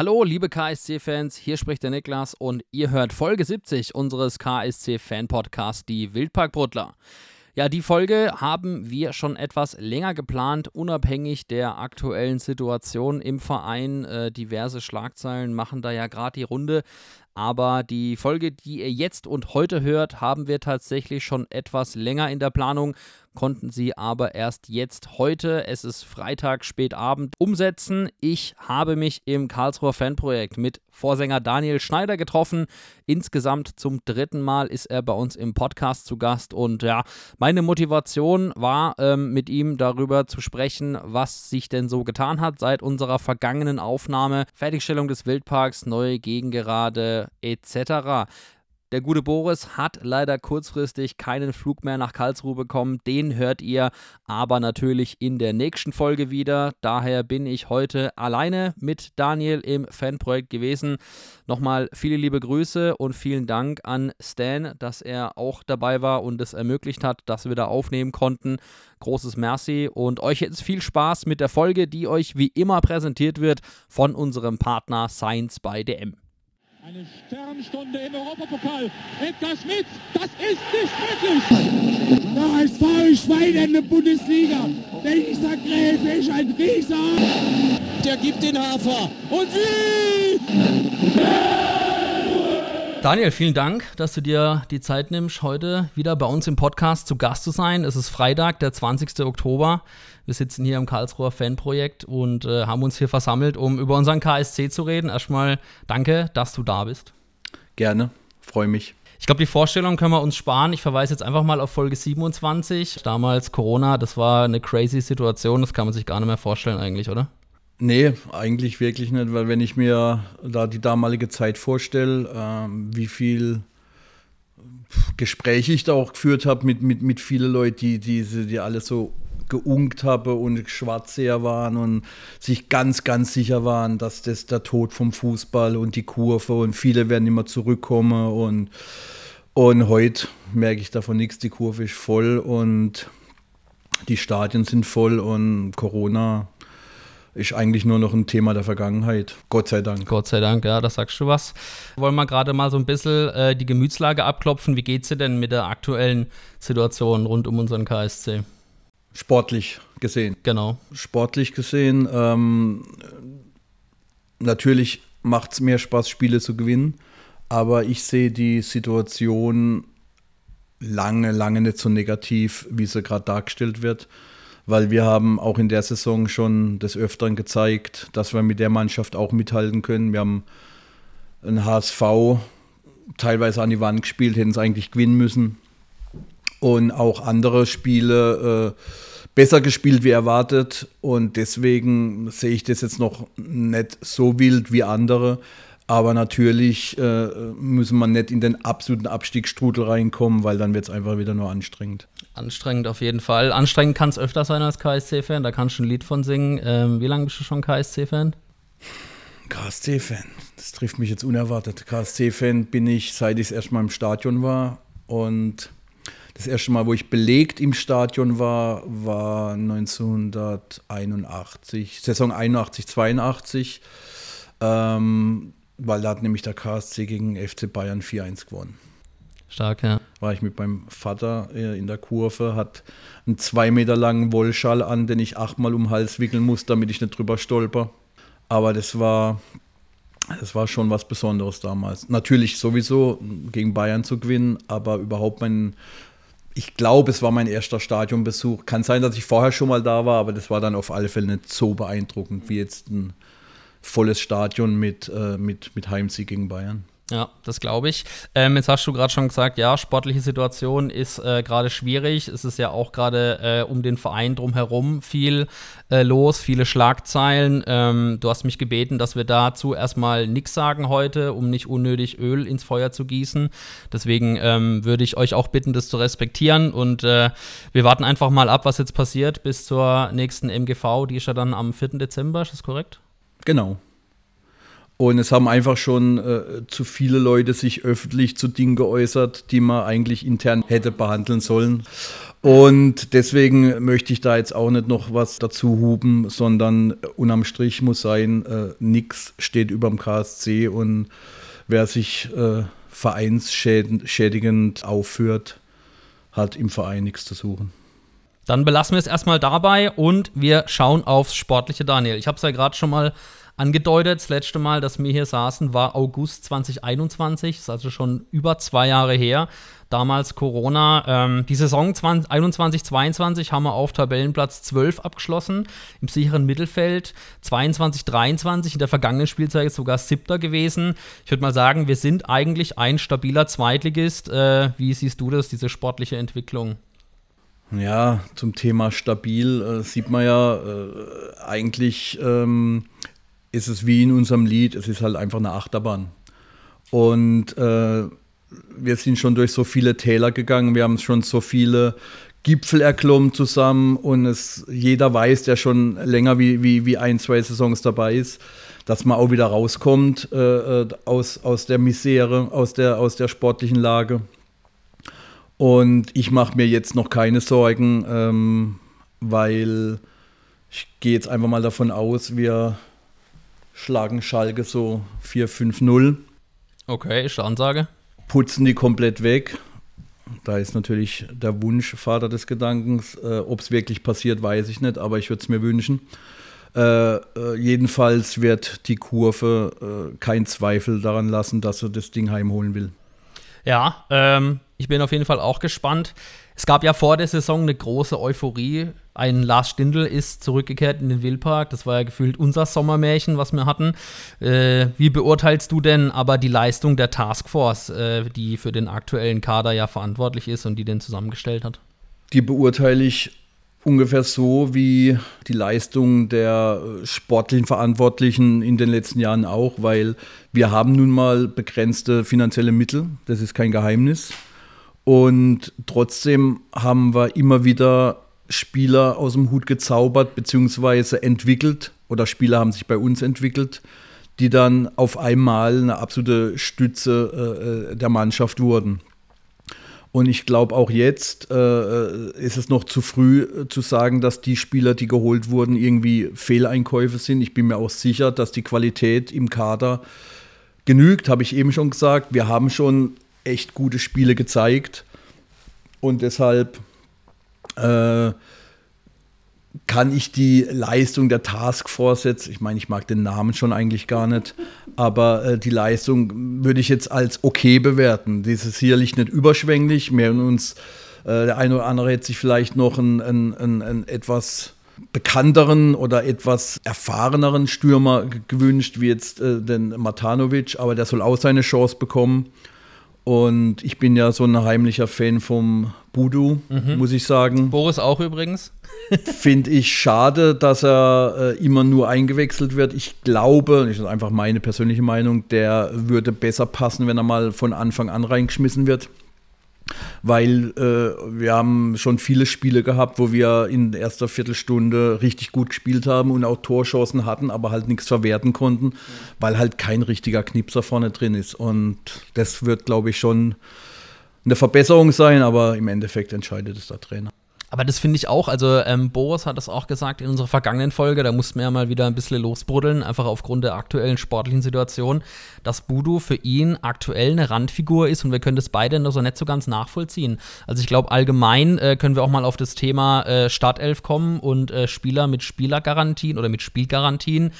Hallo, liebe KSC-Fans, hier spricht der Niklas und ihr hört Folge 70 unseres KSC-Fan-Podcasts, die Wildparkbrudler. Ja, die Folge haben wir schon etwas länger geplant, unabhängig der aktuellen Situation im Verein. Äh, diverse Schlagzeilen machen da ja gerade die Runde. Aber die Folge, die ihr jetzt und heute hört, haben wir tatsächlich schon etwas länger in der Planung konnten sie aber erst jetzt heute, es ist Freitag spätabend, umsetzen. Ich habe mich im Karlsruher Fanprojekt mit Vorsänger Daniel Schneider getroffen. Insgesamt zum dritten Mal ist er bei uns im Podcast zu Gast und ja, meine Motivation war, ähm, mit ihm darüber zu sprechen, was sich denn so getan hat seit unserer vergangenen Aufnahme, Fertigstellung des Wildparks, neue Gegengerade etc. Der gute Boris hat leider kurzfristig keinen Flug mehr nach Karlsruhe bekommen. Den hört ihr aber natürlich in der nächsten Folge wieder. Daher bin ich heute alleine mit Daniel im Fanprojekt gewesen. Nochmal viele liebe Grüße und vielen Dank an Stan, dass er auch dabei war und es ermöglicht hat, dass wir da aufnehmen konnten. Großes Merci und euch jetzt viel Spaß mit der Folge, die euch wie immer präsentiert wird von unserem Partner Science by DM. Eine Sternstunde im Europapokal. Edgar Schmidt, das ist nicht möglich. Der HSV ist weiter in der Bundesliga. Dieser Gräfe ist ein Rieser. Der gibt den Hafer. Und wie? Daniel, vielen Dank, dass du dir die Zeit nimmst, heute wieder bei uns im Podcast zu Gast zu sein. Es ist Freitag, der 20. Oktober. Wir sitzen hier im Karlsruher Fanprojekt und äh, haben uns hier versammelt, um über unseren KSC zu reden. Erstmal danke, dass du da bist. Gerne, freue mich. Ich glaube, die Vorstellung können wir uns sparen. Ich verweise jetzt einfach mal auf Folge 27. Damals Corona, das war eine crazy Situation. Das kann man sich gar nicht mehr vorstellen eigentlich, oder? Nee, eigentlich wirklich nicht, weil wenn ich mir da die damalige Zeit vorstelle, ähm, wie viel Gespräche ich da auch geführt habe mit, mit, mit vielen Leuten, die, die, die alle so geunkt haben und Schwarzseher waren und sich ganz, ganz sicher waren, dass das der Tod vom Fußball und die Kurve und viele werden immer zurückkommen und, und heute merke ich davon nichts, die Kurve ist voll und die Stadien sind voll und Corona ist eigentlich nur noch ein Thema der Vergangenheit. Gott sei Dank. Gott sei Dank, ja, da sagst du was. Wollen wir gerade mal so ein bisschen äh, die Gemütslage abklopfen. Wie geht es dir denn mit der aktuellen Situation rund um unseren KSC? Sportlich gesehen. Genau. Sportlich gesehen, ähm, natürlich macht es mehr Spaß, Spiele zu gewinnen, aber ich sehe die Situation lange, lange nicht so negativ, wie sie gerade dargestellt wird weil wir haben auch in der Saison schon des Öfteren gezeigt, dass wir mit der Mannschaft auch mithalten können. Wir haben einen HSV teilweise an die Wand gespielt, hätten es eigentlich gewinnen müssen. Und auch andere Spiele äh, besser gespielt wie erwartet. Und deswegen sehe ich das jetzt noch nicht so wild wie andere. Aber natürlich äh, müssen wir nicht in den absoluten Abstiegsstrudel reinkommen, weil dann wird es einfach wieder nur anstrengend. Anstrengend auf jeden Fall. Anstrengend kann es öfter sein als KSC-Fan, da kannst du ein Lied von singen. Ähm, wie lange bist du schon KSC-Fan? KSC-Fan, das trifft mich jetzt unerwartet. KSC-Fan bin ich, seit ich das erste Mal im Stadion war. Und das erste Mal, wo ich belegt im Stadion war, war 1981, Saison 81, 82. Ähm, weil da hat nämlich der KSC gegen FC Bayern 4-1 gewonnen. Stark, ja. War ich mit meinem Vater äh, in der Kurve, hat einen zwei Meter langen Wollschall an, den ich achtmal um den Hals wickeln muss, damit ich nicht drüber stolper. Aber das war, das war schon was Besonderes damals. Natürlich sowieso gegen Bayern zu gewinnen, aber überhaupt mein, ich glaube, es war mein erster Stadionbesuch. Kann sein, dass ich vorher schon mal da war, aber das war dann auf alle Fälle nicht so beeindruckend wie jetzt ein volles Stadion mit, äh, mit, mit Heimsieg gegen Bayern. Ja, das glaube ich. Ähm, jetzt hast du gerade schon gesagt, ja, sportliche Situation ist äh, gerade schwierig. Es ist ja auch gerade äh, um den Verein drumherum viel äh, los, viele Schlagzeilen. Ähm, du hast mich gebeten, dass wir dazu erstmal nichts sagen heute, um nicht unnötig Öl ins Feuer zu gießen. Deswegen ähm, würde ich euch auch bitten, das zu respektieren. Und äh, wir warten einfach mal ab, was jetzt passiert bis zur nächsten MGV. Die ist ja dann am 4. Dezember, ist das korrekt? Genau. Und es haben einfach schon äh, zu viele Leute sich öffentlich zu Dingen geäußert, die man eigentlich intern hätte behandeln sollen. Und deswegen möchte ich da jetzt auch nicht noch was dazu huben, sondern unterm Strich muss sein, äh, nichts steht über dem KSC und wer sich äh, vereinsschädigend aufführt, hat im Verein nichts zu suchen. Dann belassen wir es erstmal dabei und wir schauen aufs Sportliche, Daniel. Ich habe es ja gerade schon mal angedeutet. Das letzte Mal, dass wir hier saßen, war August 2021. Das ist also schon über zwei Jahre her. Damals Corona. Ähm, die Saison 2021-22 haben wir auf Tabellenplatz 12 abgeschlossen, im sicheren Mittelfeld. 22-23 in der vergangenen Spielzeit sogar siebter gewesen. Ich würde mal sagen, wir sind eigentlich ein stabiler Zweitligist. Äh, wie siehst du das, diese sportliche Entwicklung? Ja, zum Thema stabil äh, sieht man ja äh, eigentlich ähm, ist es wie in unserem Lied, es ist halt einfach eine Achterbahn. Und äh, wir sind schon durch so viele Täler gegangen, wir haben schon so viele Gipfel erklommen zusammen und es, jeder weiß, der schon länger wie, wie, wie ein, zwei Saisons dabei ist, dass man auch wieder rauskommt äh, äh aus, aus der Misere, aus der, aus der sportlichen Lage. Und ich mache mir jetzt noch keine Sorgen, ähm, weil ich gehe jetzt einfach mal davon aus, wir schlagen Schalke so 4-5-0. Okay, ist Ansage. Putzen die komplett weg. Da ist natürlich der Wunsch Vater des Gedankens. Äh, Ob es wirklich passiert, weiß ich nicht, aber ich würde es mir wünschen. Äh, äh, jedenfalls wird die Kurve äh, keinen Zweifel daran lassen, dass er das Ding heimholen will. Ja, ähm, ich bin auf jeden Fall auch gespannt. Es gab ja vor der Saison eine große Euphorie. Ein Lars Stindl ist zurückgekehrt in den Wildpark. Das war ja gefühlt unser Sommermärchen, was wir hatten. Äh, wie beurteilst du denn aber die Leistung der Taskforce, äh, die für den aktuellen Kader ja verantwortlich ist und die den zusammengestellt hat? Die beurteile ich ungefähr so wie die Leistung der äh, sportlichen Verantwortlichen in den letzten Jahren auch, weil wir haben nun mal begrenzte finanzielle Mittel. Das ist kein Geheimnis. Und trotzdem haben wir immer wieder Spieler aus dem Hut gezaubert bzw. entwickelt oder Spieler haben sich bei uns entwickelt, die dann auf einmal eine absolute Stütze äh, der Mannschaft wurden. Und ich glaube auch jetzt äh, ist es noch zu früh äh, zu sagen, dass die Spieler, die geholt wurden, irgendwie Fehleinkäufe sind. Ich bin mir auch sicher, dass die Qualität im Kader genügt, habe ich eben schon gesagt. Wir haben schon echt gute Spiele gezeigt. Und deshalb äh, kann ich die Leistung der Taskforce jetzt, ich meine, ich mag den Namen schon eigentlich gar nicht, aber äh, die Leistung würde ich jetzt als okay bewerten. Das ist sicherlich nicht überschwänglich. Mehr in uns, äh, der eine oder andere hätte sich vielleicht noch einen, einen, einen, einen etwas bekannteren oder etwas erfahreneren Stürmer gewünscht, wie jetzt äh, den Matanovic, aber der soll auch seine Chance bekommen. Und ich bin ja so ein heimlicher Fan vom Budu, mhm. muss ich sagen. Boris auch übrigens. Finde ich schade, dass er äh, immer nur eingewechselt wird. Ich glaube, das ist einfach meine persönliche Meinung, der würde besser passen, wenn er mal von Anfang an reingeschmissen wird weil äh, wir haben schon viele Spiele gehabt, wo wir in erster Viertelstunde richtig gut gespielt haben und auch Torchancen hatten, aber halt nichts verwerten konnten, mhm. weil halt kein richtiger Knipser vorne drin ist. Und das wird, glaube ich, schon eine Verbesserung sein, aber im Endeffekt entscheidet es der Trainer. Aber das finde ich auch, also ähm, Boris hat das auch gesagt in unserer vergangenen Folge, da mussten wir ja mal wieder ein bisschen losbruddeln, einfach aufgrund der aktuellen sportlichen Situation, dass Budu für ihn aktuell eine Randfigur ist und wir können das beide noch so nicht so ganz nachvollziehen. Also ich glaube, allgemein äh, können wir auch mal auf das Thema äh, Startelf kommen und äh, Spieler mit Spielergarantien oder mit Spielgarantien.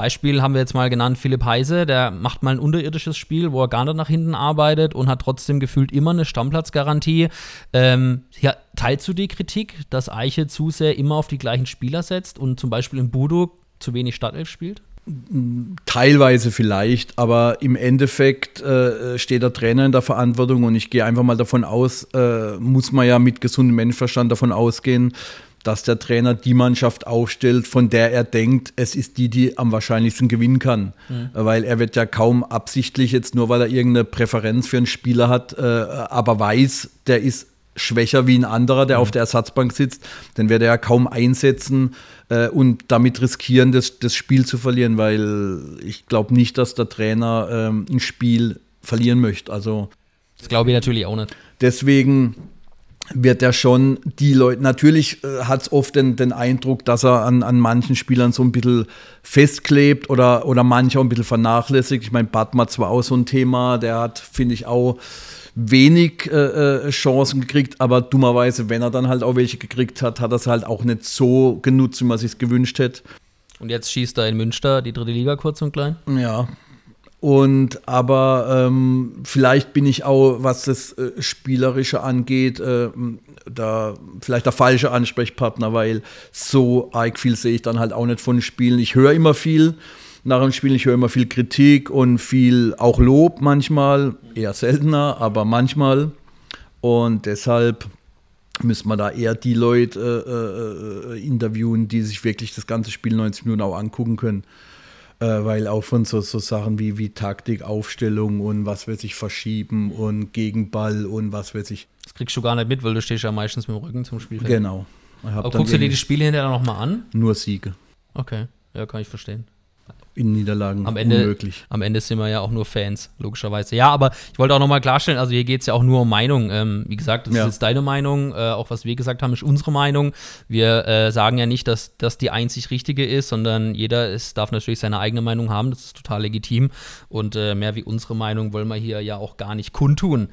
Beispiel haben wir jetzt mal genannt, Philipp Heise, der macht mal ein unterirdisches Spiel, wo er gar nicht nach hinten arbeitet und hat trotzdem gefühlt immer eine Stammplatzgarantie. Ähm, ja, teilst du die Kritik, dass Eiche zu sehr immer auf die gleichen Spieler setzt und zum Beispiel in Budo zu wenig Startelf spielt? Teilweise vielleicht, aber im Endeffekt äh, steht der Trainer in der Verantwortung und ich gehe einfach mal davon aus, äh, muss man ja mit gesundem Menschenverstand davon ausgehen, dass der Trainer die Mannschaft aufstellt, von der er denkt, es ist die, die am wahrscheinlichsten gewinnen kann. Mhm. Weil er wird ja kaum absichtlich jetzt nur, weil er irgendeine Präferenz für einen Spieler hat, äh, aber weiß, der ist schwächer wie ein anderer, der auf der Ersatzbank sitzt, dann wird er ja kaum einsetzen äh, und damit riskieren, das, das Spiel zu verlieren, weil ich glaube nicht, dass der Trainer ähm, ein Spiel verlieren möchte. Also Das glaube ich natürlich auch nicht. deswegen wird er schon die Leute, natürlich äh, hat es oft den, den Eindruck, dass er an, an manchen Spielern so ein bisschen festklebt oder, oder manche auch ein bisschen vernachlässigt. Ich meine, Batmat war auch so ein Thema, der hat, finde ich, auch wenig äh, äh, Chancen gekriegt, aber dummerweise, wenn er dann halt auch welche gekriegt hat, hat er es halt auch nicht so genutzt, wie man sich gewünscht hätte. Und jetzt schießt er in Münster die dritte Liga kurz und klein. Ja. Und aber ähm, vielleicht bin ich auch, was das äh, Spielerische angeht, äh, da vielleicht der falsche Ansprechpartner, weil so arg viel sehe ich dann halt auch nicht von Spielen. Ich höre immer viel nach dem Spiel, ich höre immer viel Kritik und viel auch Lob manchmal, eher seltener, aber manchmal. Und deshalb müssen wir da eher die Leute äh, äh, interviewen, die sich wirklich das ganze Spiel 90 Minuten auch angucken können. Äh, weil auch von so, so Sachen wie, wie Taktik, Aufstellung und was wird sich verschieben und Gegenball und was wird sich. Das kriegst du gar nicht mit, weil du stehst ja meistens mit dem Rücken zum Spiel. Genau. Aber guckst du dir die Spiele hinterher nochmal an? nur Siege. Okay, ja, kann ich verstehen. In Niederlagen Am Ende, unmöglich. am Ende sind wir ja auch nur Fans, logischerweise. Ja, aber ich wollte auch nochmal klarstellen, also hier geht es ja auch nur um Meinung. Ähm, wie gesagt, das Ja. ist jetzt deine Meinung, äh, auch was wir gesagt haben, ist unsere Meinung. Wir äh, sagen ja nicht, dass das die einzig richtige ist, sondern jeder ist, darf natürlich seine eigene Meinung haben, das ist total legitim. Und äh, mehr wie unsere Meinung wollen wir hier ja auch gar nicht kundtun.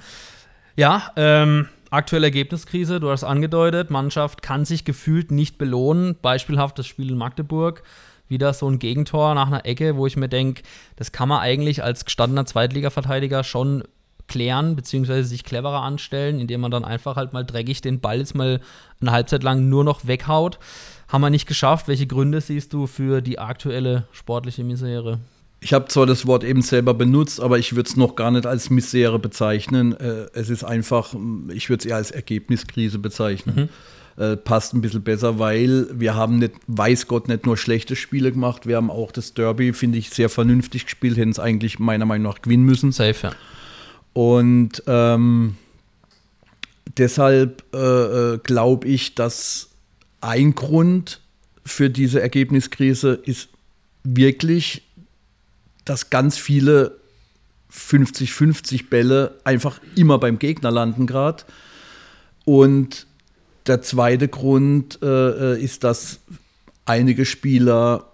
Ja, ähm, aktuelle Ergebniskrise, du hast angedeutet, Mannschaft kann sich gefühlt nicht belohnen. Beispielhaft das Spiel in Magdeburg. Wieder so ein Gegentor nach einer Ecke, wo ich mir denke, das kann man eigentlich als gestandener Zweitliga-Verteidiger schon klären, beziehungsweise sich cleverer anstellen, indem man dann einfach halt mal dreckig den Ball jetzt mal eine Halbzeit lang nur noch weghaut. Haben wir nicht geschafft. Welche Gründe siehst du für die aktuelle sportliche Misere? Ich habe zwar das Wort eben selber benutzt, aber ich würde es noch gar nicht als Misere bezeichnen. Äh, es ist einfach, ich würde es eher als Ergebniskrise bezeichnen. Äh, passt ein bisschen besser, weil wir haben nicht, weiß Gott, nicht nur schlechte Spiele gemacht, wir haben auch das Derby, finde ich, sehr vernünftig gespielt, hätten es eigentlich meiner Meinung nach gewinnen müssen. Safe, ja. Und ähm, deshalb äh, äh, glaube ich, dass ein Grund für diese Ergebniskrise ist wirklich, dass ganz viele 50-50 Bälle einfach immer beim Gegner landen gerade. Und der zweite Grund äh, äh, ist, dass einige Spieler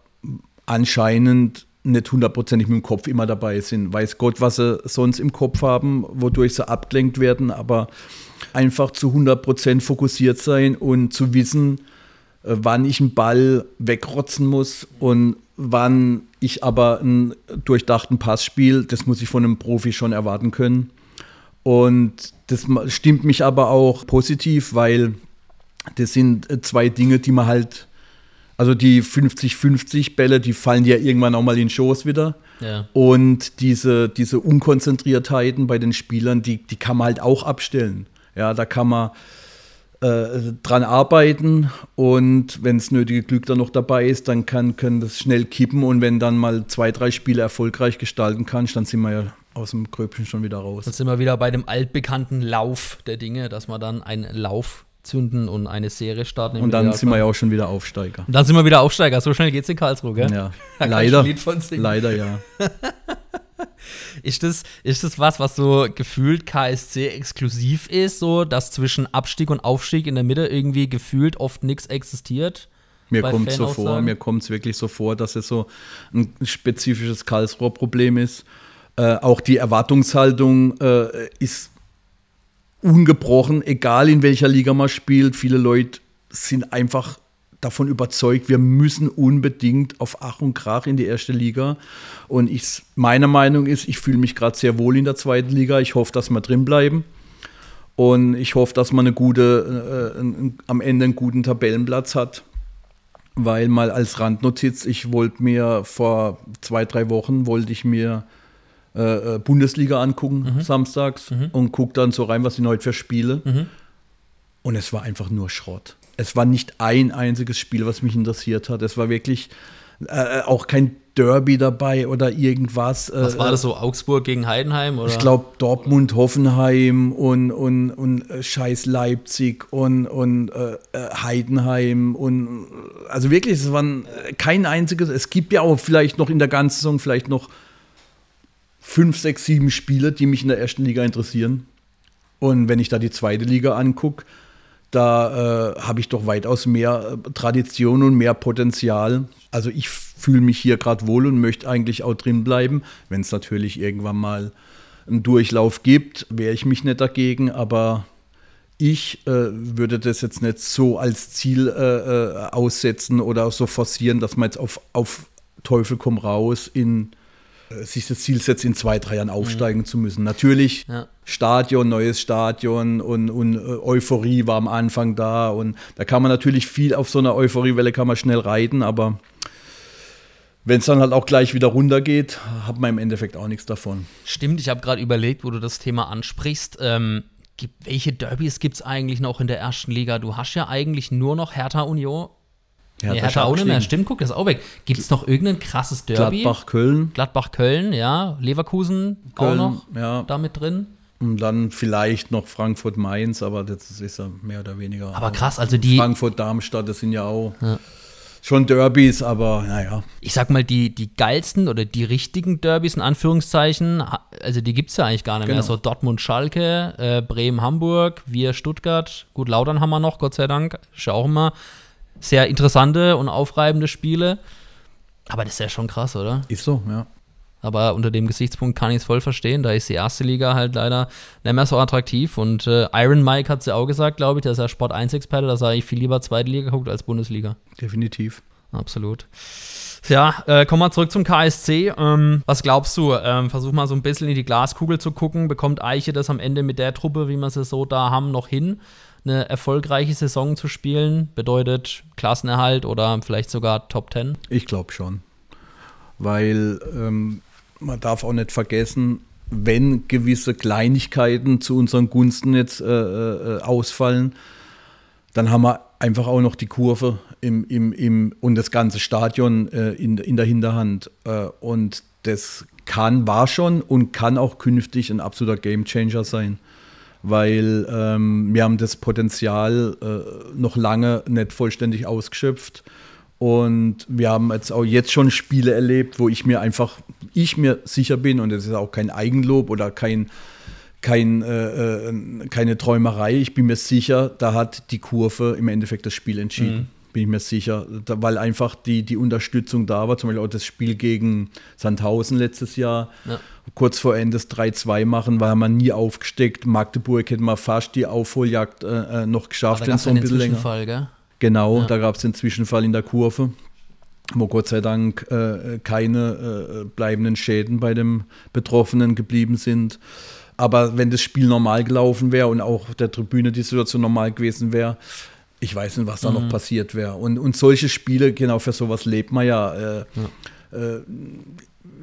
anscheinend nicht hundertprozentig mit dem Kopf immer dabei sind. Weiß Gott, was sie sonst im Kopf haben, wodurch sie abgelenkt werden, aber einfach zu 100% fokussiert sein und zu wissen, äh, wann ich einen Ball wegrotzen muss und wann ich aber einen durchdachten Pass spiele, das muss ich von einem Profi schon erwarten können. Und das stimmt mich aber auch positiv, weil das sind äh, zwei Dinge, die man halt, also die 50-50 Bälle, die fallen ja irgendwann auch mal in den Schoß wieder. Ja. Und diese, diese Unkonzentriertheiten bei den Spielern, die, die kann man halt auch abstellen. Ja, da kann man äh, dran arbeiten und wenn das nötige Glück dann noch dabei ist, dann kann, können das schnell kippen und wenn dann mal zwei, drei Spiele erfolgreich gestalten kannst, dann sind wir ja aus dem Gröbchen schon wieder raus. Jetzt sind wir wieder bei dem altbekannten Lauf der Dinge, dass wir dann einen Lauf zünden und eine Serie starten. Und dann sind wir ja auch schon wieder Aufsteiger. Und dann sind wir wieder Aufsteiger. So schnell geht's in Karlsruhe, gell? Ja, leider. Leider ja. Ist das, ist das was, was so gefühlt KSC exklusiv ist, so dass zwischen Abstieg und Aufstieg in der Mitte irgendwie gefühlt oft nichts existiert? Mir kommt so vor, mir kommt es wirklich so vor, dass es so ein spezifisches Karlsruher Problem ist. Äh, auch die Erwartungshaltung äh, ist ungebrochen, egal in welcher Liga man spielt. Viele Leute sind einfach davon überzeugt, wir müssen unbedingt auf Ach und Krach in die erste Liga. Und ich, meine Meinung ist, ich fühle mich gerade sehr wohl in der zweiten Liga. Ich hoffe, dass wir drin bleiben. Und ich hoffe, dass man eine gute, äh, ein, am Ende einen guten Tabellenplatz hat. Weil mal als Randnotiz, ich wollte mir vor zwei, drei Wochen, wollte ich mir äh, äh, Bundesliga angucken, samstags, und guck dann so rein, was sind heute für Spiele. Und es war einfach nur Schrott. Es war nicht ein einziges Spiel, was mich interessiert hat. Es war wirklich äh, auch kein Derby dabei oder irgendwas. Was war das so? Augsburg gegen Heidenheim? Oder? Ich glaube Dortmund, Hoffenheim und, und, und äh, Scheiß Leipzig und, und äh, Heidenheim und also wirklich, es waren kein einziges. Es gibt ja auch vielleicht noch in der ganzen Saison vielleicht noch fünf, sechs, sieben Spiele, die mich in der ersten Liga interessieren. Und wenn ich da die zweite Liga angucke, da äh, habe ich doch weitaus mehr äh, Tradition und mehr Potenzial. Also ich fühle mich hier gerade wohl und möchte eigentlich auch drin bleiben. Wenn es natürlich irgendwann mal einen Durchlauf gibt, wehre ich mich nicht dagegen, aber ich äh, würde das jetzt nicht so als Ziel äh, äh aussetzen oder so forcieren, dass man jetzt auf, auf Teufel komm raus in sich das Ziel setzt, in zwei, drei Jahren aufsteigen mhm. zu müssen. Natürlich ja. Stadion, neues Stadion und, und, äh, Euphorie war am Anfang da und da kann man natürlich viel auf so einer Euphoriewelle kann man schnell reiten, aber wenn es dann halt auch gleich wieder runtergeht, hat man im Endeffekt auch nichts davon. Stimmt, ich habe gerade überlegt, wo du das Thema ansprichst. Ähm, welche Derbys gibt es eigentlich noch in der ersten Liga? Du hast ja eigentlich nur noch Hertha Union Hertha, nee, Hertha auch nicht mehr. Stimmt, guck, das ist auch weg. Gibt es noch irgendein krasses Derby? Gladbach-Köln. Gladbach-Köln, ja. Leverkusen Köln, auch noch ja. da mit drin. Und dann vielleicht noch Frankfurt-Mainz, aber das ist ja mehr oder weniger. Aber krass, also die. Frankfurt-Darmstadt, das sind ja auch. Ja. Schon Derbys, aber naja. Ich sag mal, die, die geilsten oder die richtigen Derbys in Anführungszeichen, also die gibt es ja eigentlich gar nicht genau. mehr. So Dortmund-Schalke, äh, Bremen-Hamburg, wir Stuttgart, gut, Lautern haben wir noch, Gott sei Dank, ist ja auch immer sehr interessante und aufreibende Spiele. Aber das ist ja schon krass, oder? Ist so, ja. Aber unter dem Gesichtspunkt kann ich es voll verstehen. Da ist die erste Liga halt leider nicht mehr so attraktiv. Und äh, Iron Mike hat es ja auch gesagt, glaube ich, der ist ja Sport 1-Experte, dass er eigentlich viel lieber zweite Liga guckt als Bundesliga. Definitiv. Absolut. Ja, äh, kommen wir zurück zum KSC. Ähm, was glaubst du? Ähm, versuch mal so ein bisschen in die Glaskugel zu gucken. Bekommt Eiche das am Ende mit der Truppe, wie wir sie so da haben, noch hin? Eine erfolgreiche Saison zu spielen? Bedeutet Klassenerhalt oder vielleicht sogar Top Ten? Ich glaube schon. Weil ähm, man darf auch nicht vergessen, wenn gewisse Kleinigkeiten zu unseren Gunsten jetzt äh, äh, ausfallen, dann haben wir einfach auch noch die Kurve im, im, im, und das ganze Stadion äh, in, in der Hinterhand. Äh, und das kann, war schon und kann auch künftig ein absoluter Gamechanger sein weil ähm, wir haben das Potenzial äh, noch lange nicht vollständig ausgeschöpft. Und wir haben jetzt auch jetzt schon Spiele erlebt, wo ich mir einfach, ich mir sicher bin, und das ist auch kein Eigenlob oder kein, kein, äh, äh keine Träumerei, ich bin mir sicher, da hat die Kurve im Endeffekt das Spiel entschieden. Mhm bin ich mir sicher, da, weil einfach die, die Unterstützung da war. Zum Beispiel auch das Spiel gegen Sandhausen letztes Jahr. Ja. Kurz vor Ende das 3-2 machen, war man nie aufgesteckt. Magdeburg hätte man fast die Aufholjagd äh, äh noch geschafft. Da so ein bisschen Zwischenfall, länger. Gell? Genau, ja. da gab es den Zwischenfall in der Kurve wo Gott sei Dank äh, keine äh, bleibenden Schäden bei dem Betroffenen geblieben sind. Aber wenn das Spiel normal gelaufen wäre und auch der Tribüne die Situation normal gewesen wäre, ich weiß nicht, was da mhm. noch passiert wäre. Und, und solche Spiele, genau für sowas lebt man ja. Äh, ja. Äh,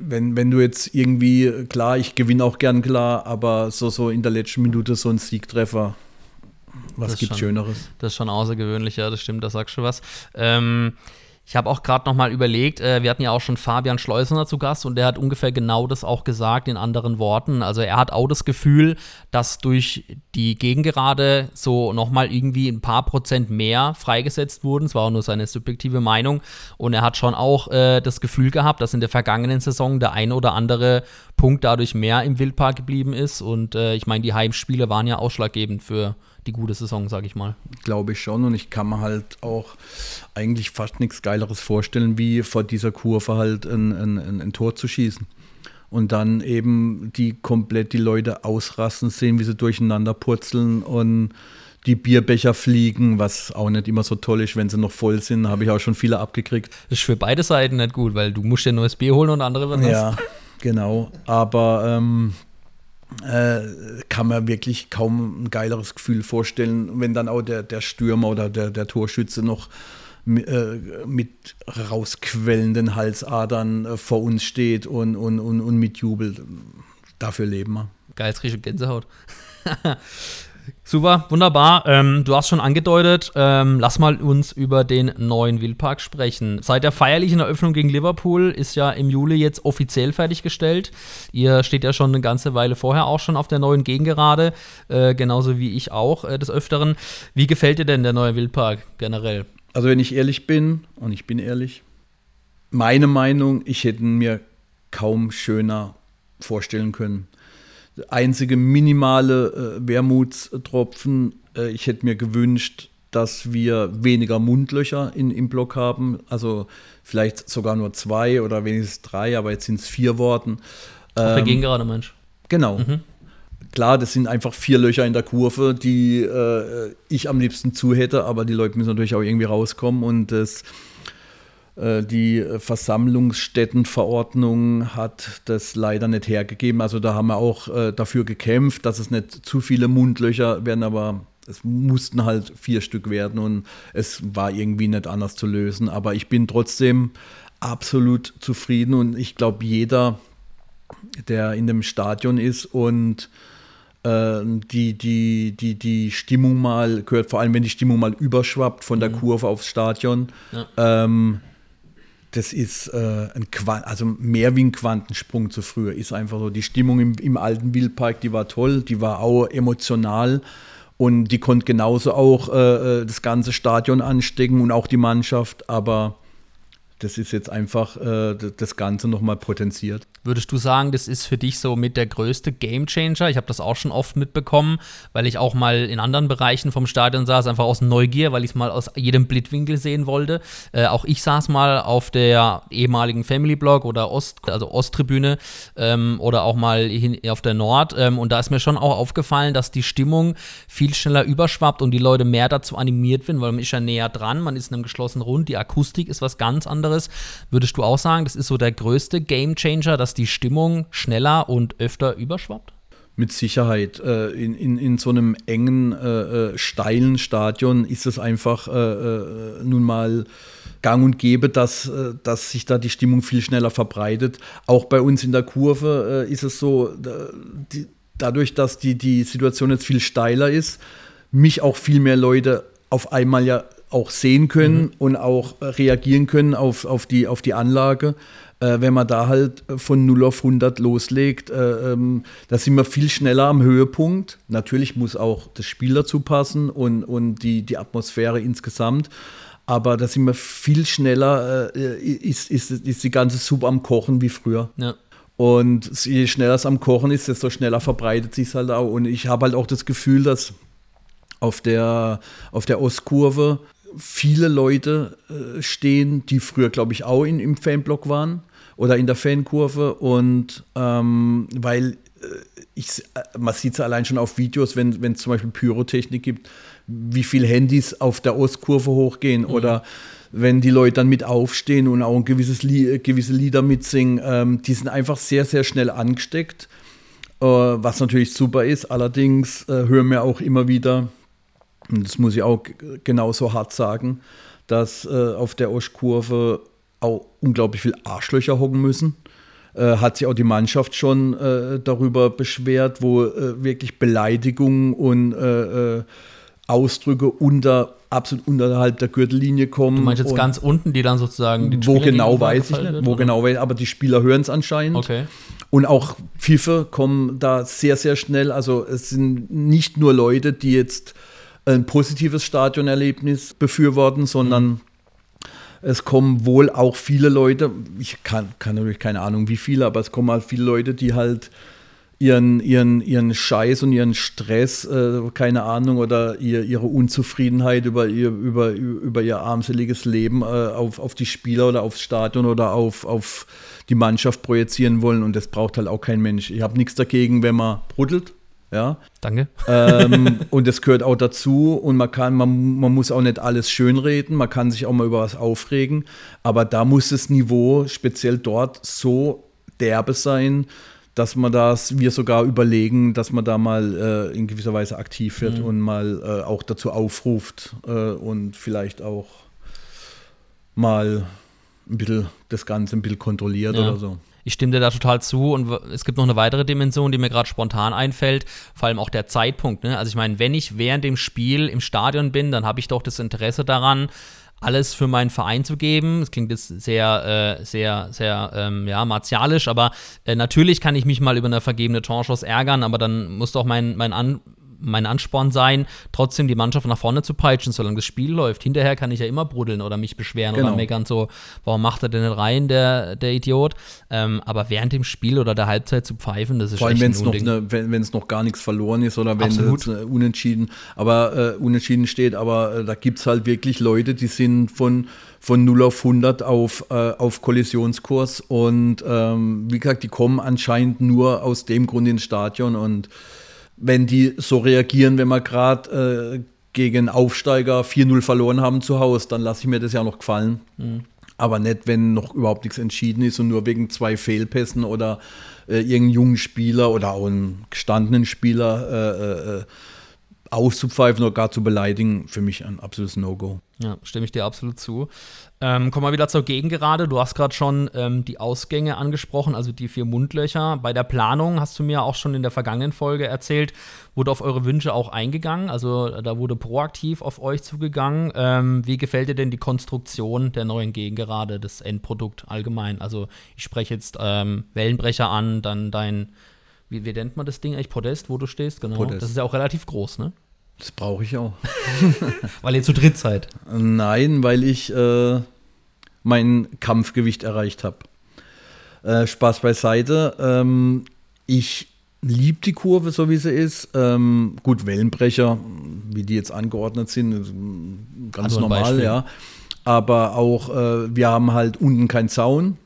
wenn, wenn du jetzt irgendwie, klar, ich gewinne auch gern klar, aber so, so in der letzten Minute so ein Siegtreffer, was gibt Schöneres? Das ist schon außergewöhnlich, ja, das stimmt, da sagst du was. Ähm, ich habe auch gerade noch mal überlegt, äh, wir hatten ja auch schon Fabian Schleusener zu Gast und der hat ungefähr genau das auch gesagt in anderen Worten. Also er hat auch das Gefühl, dass durch die Gegengerade so noch mal irgendwie ein paar Prozent mehr freigesetzt wurden. Es war auch nur seine subjektive Meinung. Und er hat schon auch äh, das Gefühl gehabt, dass in der vergangenen Saison der ein oder andere Punkt dadurch mehr im Wildpark geblieben ist. Und äh, ich meine, die Heimspiele waren ja ausschlaggebend für die gute Saison, sage ich mal. Glaube ich schon. Und ich kann mir halt auch eigentlich fast nichts Geileres vorstellen, wie vor dieser Kurve halt ein, ein, ein Tor zu schießen. Und dann eben die komplett die Leute ausrasten sehen, wie sie durcheinander purzeln und die Bierbecher fliegen, was auch nicht immer so toll ist, wenn sie noch voll sind, habe ich auch schon viele abgekriegt. Das ist für beide Seiten nicht gut, weil du musst dir ein neues Bier holen und andere werden Ja, genau. Aber ähm, äh, kann man wirklich kaum ein geileres Gefühl vorstellen, wenn dann auch der, der Stürmer oder der, der Torschütze noch äh, mit rausquellenden Halsadern äh, vor uns steht und, und, und, und mitjubelt. Dafür leben wir. Geil, Gänsehaut. Super, wunderbar. Ähm, du hast schon angedeutet, ähm, lass mal uns über den neuen Wildpark sprechen. Seit der feierlichen Eröffnung gegen Liverpool ist ja im Juli jetzt offiziell fertiggestellt. Ihr steht ja schon eine ganze Weile vorher auch schon auf der neuen Gegengerade, äh, genauso wie ich auch äh, des Öfteren. Wie gefällt dir denn der neue Wildpark generell? Also wenn ich ehrlich bin, und ich bin ehrlich, meine Meinung, ich hätte mir kaum schöner vorstellen können einzige minimale äh, Wermutstropfen. Äh, ich hätte mir gewünscht, dass wir weniger Mundlöcher in, im Block haben. Also vielleicht sogar nur zwei oder wenigstens drei, aber jetzt sind es vier Worten. Ähm, der Gegengerade, Mensch. Genau. Mhm. Klar, das sind einfach vier Löcher in der Kurve, die äh, ich am liebsten zu hätte, aber die Leute müssen natürlich auch irgendwie rauskommen und das die Versammlungsstättenverordnung hat das leider nicht hergegeben. Also da haben wir auch äh, dafür gekämpft, dass es nicht zu viele Mundlöcher werden, aber es mussten halt vier Stück werden und es war irgendwie nicht anders zu lösen. Aber ich bin trotzdem absolut zufrieden und ich glaube, jeder, der in dem Stadion ist und äh, die, die, die, die Stimmung mal gehört, vor allem wenn die Stimmung mal überschwappt von der mhm. Kurve aufs Stadion, ja. ähm, das ist äh, ein Quant also mehr wie ein Quantensprung zu früher. Ist einfach so. Die Stimmung im, im alten Wildpark, die war toll, die war auch emotional und die konnte genauso auch äh, äh das ganze Stadion anstecken und auch die Mannschaft, aber das ist jetzt einfach äh, das Ganze nochmal potenziert. Würdest du sagen, das ist für dich so mit der größte Gamechanger? Ich habe das auch schon oft mitbekommen, weil ich auch mal in anderen Bereichen vom Stadion saß, einfach aus Neugier, weil ich es mal aus jedem Blitwinkel sehen wollte. Äh, auch ich saß mal auf der ehemaligen Family Block oder Ost, also Osttribüne ähm, oder auch mal hin, auf der Nord. Ähm, und da ist mir schon auch aufgefallen, dass die Stimmung viel schneller überschwappt und die Leute mehr dazu animiert werden, weil man ist ja näher dran, man ist in einem geschlossenen Rund, die Akustik ist was ganz anderes. Würdest du auch sagen, das ist so der größte Gamechanger, dass dass die Stimmung schneller und öfter überschwappt? Mit Sicherheit. Äh, in, in, in so einem engen, äh, äh, steilen Stadion ist es einfach nun mal gang und gäbe, dass, dass sich da die Stimmung viel schneller verbreitet. Auch bei uns in der Kurve ist es so, die, dadurch, dass die, die Situation jetzt viel steiler ist, mich auch viel mehr Leute auf einmal ja auch sehen können mhm. und auch reagieren können auf, auf, die, auf die Anlage äh, wenn man da halt von 0 auf 100 loslegt, äh, ähm, da sind wir viel schneller am Höhepunkt. Natürlich muss auch das Spiel dazu passen und, und die, die Atmosphäre insgesamt. Aber da sind wir viel schneller, äh, ist, ist, ist die ganze Suppe am Kochen wie früher. Ja. Und je schneller es am Kochen ist, desto schneller verbreitet sich es halt auch. Und ich habe halt auch das Gefühl, dass auf der, auf der Ostkurve viele Leute äh, stehen, die früher, glaube ich, auch in, im Fanblock waren oder in der Fankurve. Und ähm, weil äh, ich, äh, man sieht es allein schon auf Videos, wenn es zum Beispiel Pyrotechnik gibt, wie viele Handys auf der Ostkurve hochgehen mhm. oder wenn die Leute dann mit aufstehen und auch ein gewisses Lied, gewisse Lieder mitsingen, ähm, die sind einfach sehr, sehr schnell angesteckt, äh, was natürlich super ist. Allerdings äh, hören wir auch immer wieder, und das muss ich auch genauso hart sagen, dass äh, auf der Ostkurve auch unglaublich viel Arschlöcher hocken müssen. Äh, hat sich auch die Mannschaft schon äh, darüber beschwert, wo äh, wirklich Beleidigungen und äh, äh, Ausdrücke unter absolut unterhalb der Gürtellinie kommen. Du meinst jetzt ganz unten, die dann sozusagen die Wo Spieler genau weiß ich nicht, wird, wo oder? genau weiß, aber die Spieler hören es anscheinend. Okay. Und auch Pfiffe kommen da sehr, sehr schnell. Also es sind nicht nur Leute, die jetzt ein positives Stadionerlebnis befürworten, sondern mhm es kommen wohl auch viele Leute, ich kann, kann natürlich keine Ahnung wie viele, aber es kommen halt viele Leute, die halt ihren, ihren, ihren Scheiß und ihren Stress, äh, keine Ahnung, oder ihr, ihre Unzufriedenheit über ihr, über, über ihr armseliges Leben äh, auf, auf die Spieler oder aufs Stadion oder auf, auf die Mannschaft projizieren wollen. Und das braucht halt auch kein Mensch. Ich habe nichts dagegen, wenn man bruddelt. Ja. Danke. Ähm, und das gehört auch dazu. Und man kann, man, man muss auch nicht alles schönreden, man kann sich auch mal über was aufregen. Aber da muss das Niveau speziell dort so derbe sein, dass man das, wir sogar überlegen, dass man da mal äh, in gewisser Weise aktiv wird mhm. und mal äh, auch dazu aufruft äh, und vielleicht auch mal ein bisschen das Ganze ein bisschen kontrolliert ja. oder so ich stimme dir da total zu und es gibt noch eine weitere Dimension, die mir gerade spontan einfällt, vor allem auch der Zeitpunkt. Ne? Also ich meine, wenn ich während dem Spiel im Stadion bin, dann habe ich doch das Interesse daran, alles für meinen Verein zu geben. Das klingt jetzt sehr, äh, sehr, sehr, ähm, ja, martialisch, aber äh, natürlich kann ich mich mal über eine vergebene Torchance ärgern, aber dann muss doch mein, mein An mein Ansporn sein, trotzdem die Mannschaft nach vorne zu peitschen, solange das Spiel läuft. Hinterher kann ich ja immer bruddeln oder mich beschweren genau. oder meckern, so, warum macht er denn nicht rein, der, der Idiot? Ähm, aber während dem Spiel oder der Halbzeit zu pfeifen, das ist Vor allem, wenn's noch ne, wenn es noch gar nichts verloren ist oder wenn es äh, unentschieden, aber äh, unentschieden steht, aber äh, da gibt es halt wirklich Leute, die sind von von 0 auf 100 auf, äh, auf Kollisionskurs und ähm, wie gesagt, die kommen anscheinend nur aus dem Grund ins Stadion und wenn die so reagieren, wenn wir gerade äh, gegen Aufsteiger 4-0 verloren haben zu Hause, dann lasse ich mir das ja noch gefallen. Mhm. Aber nicht, wenn noch überhaupt nichts entschieden ist und nur wegen zwei Fehlpässen oder äh, irgendeinen jungen Spieler oder auch einen gestandenen Spieler äh, äh, äh auszupfeifen oder gar zu beleidigen, für mich ein absolutes No-Go. Ja, stimme ich dir absolut zu. Ähm, kommen wir wieder zur Gegengerade. Du hast gerade schon ähm, die Ausgänge angesprochen, also die vier Mundlöcher. Bei der Planung hast du mir auch schon in der vergangenen Folge erzählt, wurde auf eure Wünsche auch eingegangen. Also da wurde proaktiv auf euch zugegangen. Ähm, wie gefällt dir denn die Konstruktion der neuen Gegengerade, das Endprodukt allgemein? Also ich spreche jetzt ähm, Wellenbrecher an, dann dein, wie, wie nennt man das Ding eigentlich? Podest, wo du stehst, genau. Podest. Das ist ja auch relativ groß, ne? Das brauche ich auch. weil ihr zu dritt seid? Nein, weil ich äh, mein Kampfgewicht erreicht habe. Äh, Spaß beiseite. Ähm, ich liebe die Kurve, so wie sie ist. Ähm, gut, Wellenbrecher, wie die jetzt angeordnet sind, ganz also normal, ja. Aber auch, äh, wir haben halt unten keinen Zaun.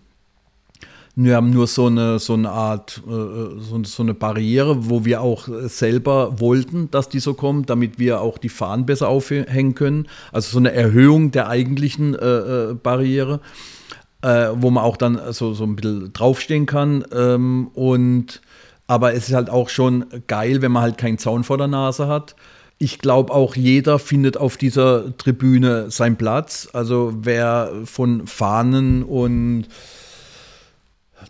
Wir haben nur so eine, so eine Art, äh, so, eine Barriere, wo wir auch selber wollten, dass die so kommt, damit wir auch die Fahnen besser aufhängen können. Also so eine Erhöhung der eigentlichen äh, äh, Barriere, wo man auch dann so, so ein bisschen draufstehen kann. Ähm, und, aber es ist halt auch schon geil, wenn man halt keinen Zaun vor der Nase hat. Ich glaube auch jeder findet auf dieser Tribüne seinen Platz. Also wer von Fahnen und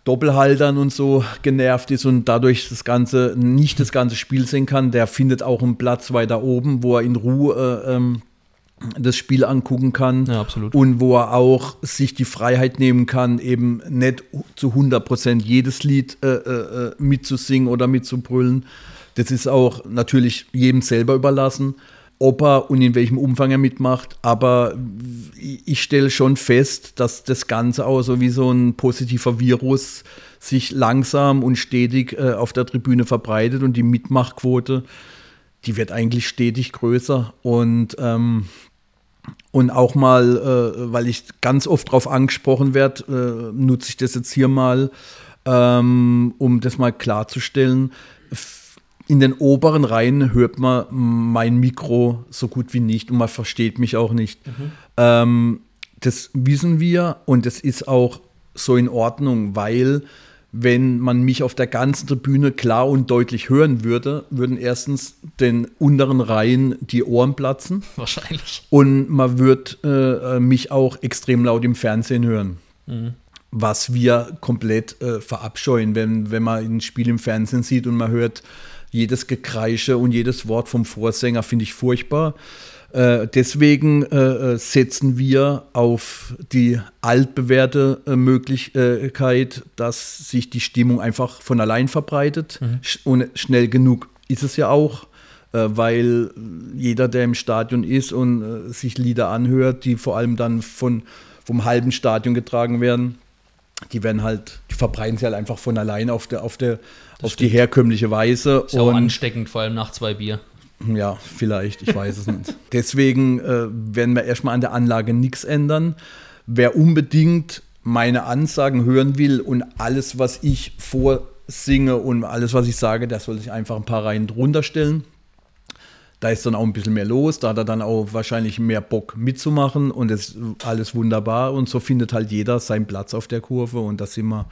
Doppelhaltern und so genervt ist und dadurch das ganze nicht das ganze Spiel sehen kann, der findet auch einen Platz weiter oben, wo er in Ruhe äh, ähm, das Spiel angucken kann. Ja, und wo er auch sich die Freiheit nehmen kann, eben nicht zu 100 Prozent jedes Lied äh, äh, mitzusingen oder mitzubrüllen. Das ist auch natürlich jedem selber überlassen ob er und in welchem Umfang er mitmacht. Aber ich stelle schon fest, dass das Ganze auch so wie so ein positiver Virus sich langsam und stetig äh, auf der Tribüne verbreitet und die Mitmachquote, die wird eigentlich stetig größer. Und, ähm, und auch mal, äh, weil ich ganz oft darauf angesprochen werde, äh, nutze ich das jetzt hier mal, ähm, um das mal klarzustellen in den oberen Reihen hört man mein Mikro so gut wie nicht und man versteht mich auch nicht. Mhm. Ähm, das wissen wir und das ist auch so in Ordnung, weil wenn man mich auf der ganzen Tribüne klar und deutlich hören würde, würden erstens den unteren Reihen die Ohren platzen. Wahrscheinlich. Und man würde äh, mich auch extrem laut im Fernsehen hören. Mhm. Was wir komplett äh, verabscheuen, wenn, wenn man ein Spiel im Fernsehen sieht und man hört jedes Gekreische und jedes Wort vom Vorsänger finde ich furchtbar. Äh, deswegen äh, äh, setzen wir auf die altbewährte äh, Möglichkeit, dass sich die Stimmung einfach von allein verbreitet. Mhm. Und schnell genug ist es ja auch, weil jeder, der im Stadion ist und sich Lieder anhört, die vor allem dann von, vom halben Stadion getragen werden, die werden halt, die verbreiten sich halt einfach von allein auf der, auf der, auf stimmt. die herkömmliche Weise. Ist ja auch ansteckend, vor allem nach zwei Bier. Ja, vielleicht, ich weiß es nicht. Deswegen äh, werden wir erstmal an der Anlage nichts ändern. Wer unbedingt meine Ansagen hören will und alles, was ich vorsinge und alles, was ich sage, der soll sich einfach ein paar Reihen drunter stellen. Da ist dann auch ein bisschen mehr los, da hat er dann auch wahrscheinlich mehr Bock mitzumachen und es ist alles wunderbar und so findet halt jeder seinen Platz auf der Kurve und da sind wir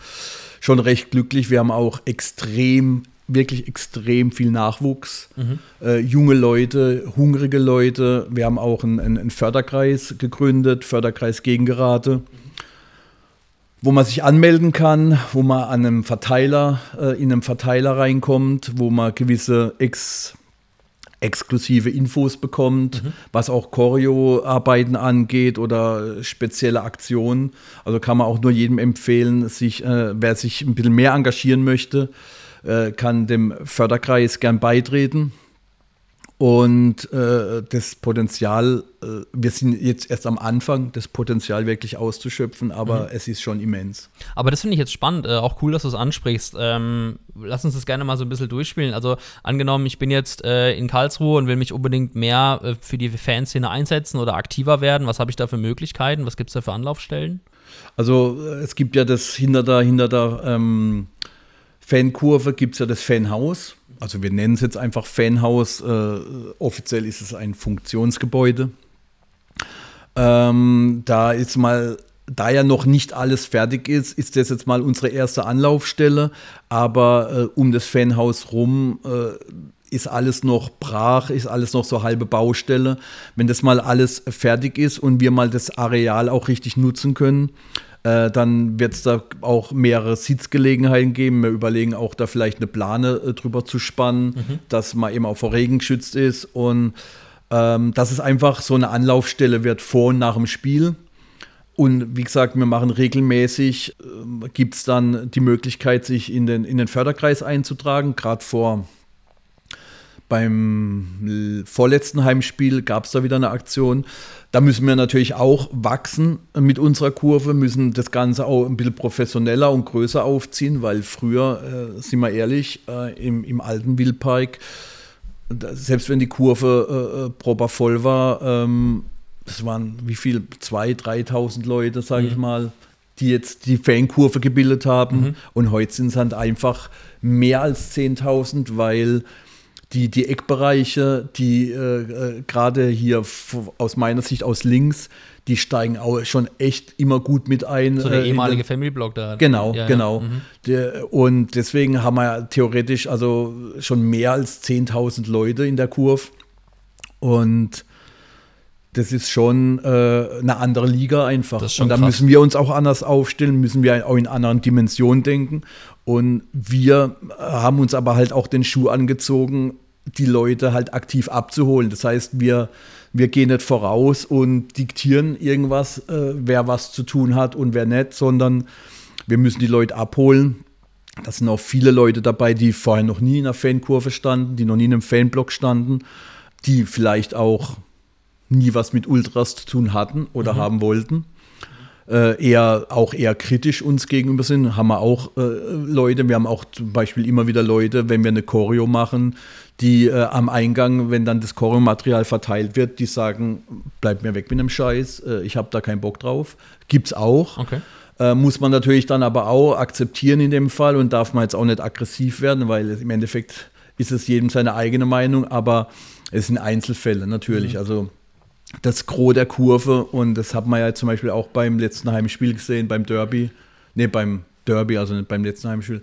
schon recht glücklich. Wir haben auch extrem, wirklich extrem viel Nachwuchs, mhm. äh, junge Leute, hungrige Leute. Wir haben auch einen, einen Förderkreis gegründet, Förderkreis Gegengerate. wo man sich anmelden kann, wo man an einem Verteiler, äh, in einem Verteiler reinkommt, wo man gewisse Ex exklusive Infos bekommt, mhm. was auch Choreo-Arbeiten angeht oder spezielle Aktionen. Also kann man auch nur jedem empfehlen, sich, äh, wer sich ein bisschen mehr engagieren möchte, äh, kann dem Förderkreis gern beitreten. Und äh, das Potenzial, äh, wir sind jetzt erst am Anfang, das Potenzial wirklich auszuschöpfen, aber mhm. es ist schon immens. Aber das finde ich jetzt spannend, äh, auch cool, dass du es ansprichst. Ähm, lass uns das gerne mal so ein bisschen durchspielen. Also angenommen, ich bin jetzt äh, in Karlsruhe und will mich unbedingt mehr äh, für die Fanszene einsetzen oder aktiver werden. Was habe ich da für Möglichkeiten? Was gibt es da für Anlaufstellen? Also äh, es gibt ja das hinter der, hinter der ähm, Fankurve gibt es ja das Fanhaus also wir nennen es jetzt einfach Fanhaus, äh, offiziell ist es ein Funktionsgebäude. Ähm, da ist mal, da ja noch nicht alles fertig ist, ist das jetzt mal unsere erste Anlaufstelle, aber äh, um das Fanhaus rum äh, ist alles noch brach, ist alles noch so halbe Baustelle. Wenn das mal alles fertig ist und wir mal das Areal auch richtig nutzen können, äh, dann wird es da auch mehrere Sitzgelegenheiten geben. Wir überlegen auch da vielleicht eine Plane äh, drüber zu spannen, mhm. dass man eben auch vor Regen geschützt ist und ähm, dass es einfach so eine Anlaufstelle wird vor und nach dem Spiel. Und wie gesagt, wir machen regelmäßig, äh, gibt es dann die Möglichkeit, sich in den, in den Förderkreis einzutragen. Gerade vor beim vorletzten Heimspiel gab es da wieder eine Aktion. Da müssen wir natürlich auch wachsen mit unserer Kurve, müssen das Ganze auch ein bisschen professioneller und größer aufziehen, weil früher, äh, sind wir ehrlich, äh, im, im alten Wildpark, selbst wenn die Kurve äh, äh proper voll war, ähm, das waren wie viel? 2.000, 3.000 Leute, sage mhm. ich mal, die jetzt die Fankurve gebildet haben. Mhm. Und heute sind es halt einfach mehr als 10.000, weil die, die Eckbereiche, die äh, äh gerade hier aus meiner Sicht aus links, die steigen auch schon echt immer gut mit ein. So der äh, ehemalige Family Block da. Genau, ja, genau. Ja. Mhm. Der, und deswegen haben wir theoretisch also schon mehr als 10.000 Leute in der Kurve. Und das ist schon äh, eine andere Liga einfach. und da müssen wir uns auch anders aufstellen, müssen wir auch in anderen Dimensionen denken. Und wir haben uns aber halt auch den Schuh angezogen, die Leute halt aktiv abzuholen. Das heißt, wir, wir gehen nicht voraus und diktieren irgendwas, äh, wer was zu tun hat und wer nicht, sondern wir müssen die Leute abholen. Da sind auch viele Leute dabei, die vorher noch nie in einer Fankurve standen, die noch nie in einem Fanblock standen, die vielleicht auch nie was mit Ultras zu tun hatten oder mhm. haben wollten äh, eher auch eher kritisch uns gegenüber sind, haben wir auch äh, Leute, wir haben auch zum Beispiel immer wieder Leute, wenn wir eine Choreo machen, die äh, am Eingang, wenn dann das Choreo-Material verteilt wird, die sagen, bleib mir weg mit dem Scheiß, äh, ich habe da keinen Bock drauf. Gibt es auch. Okay. Äh, muss man natürlich dann aber auch akzeptieren in dem Fall und darf man jetzt auch nicht aggressiv werden, weil im Endeffekt ist es jedem seine eigene Meinung, aber es sind Einzelfälle natürlich. Mhm. Also das Gros der Kurve und das hat man ja zum Beispiel auch beim letzten Heimspiel gesehen, beim Derby. Ne, beim Derby, also nicht beim letzten Heimspiel.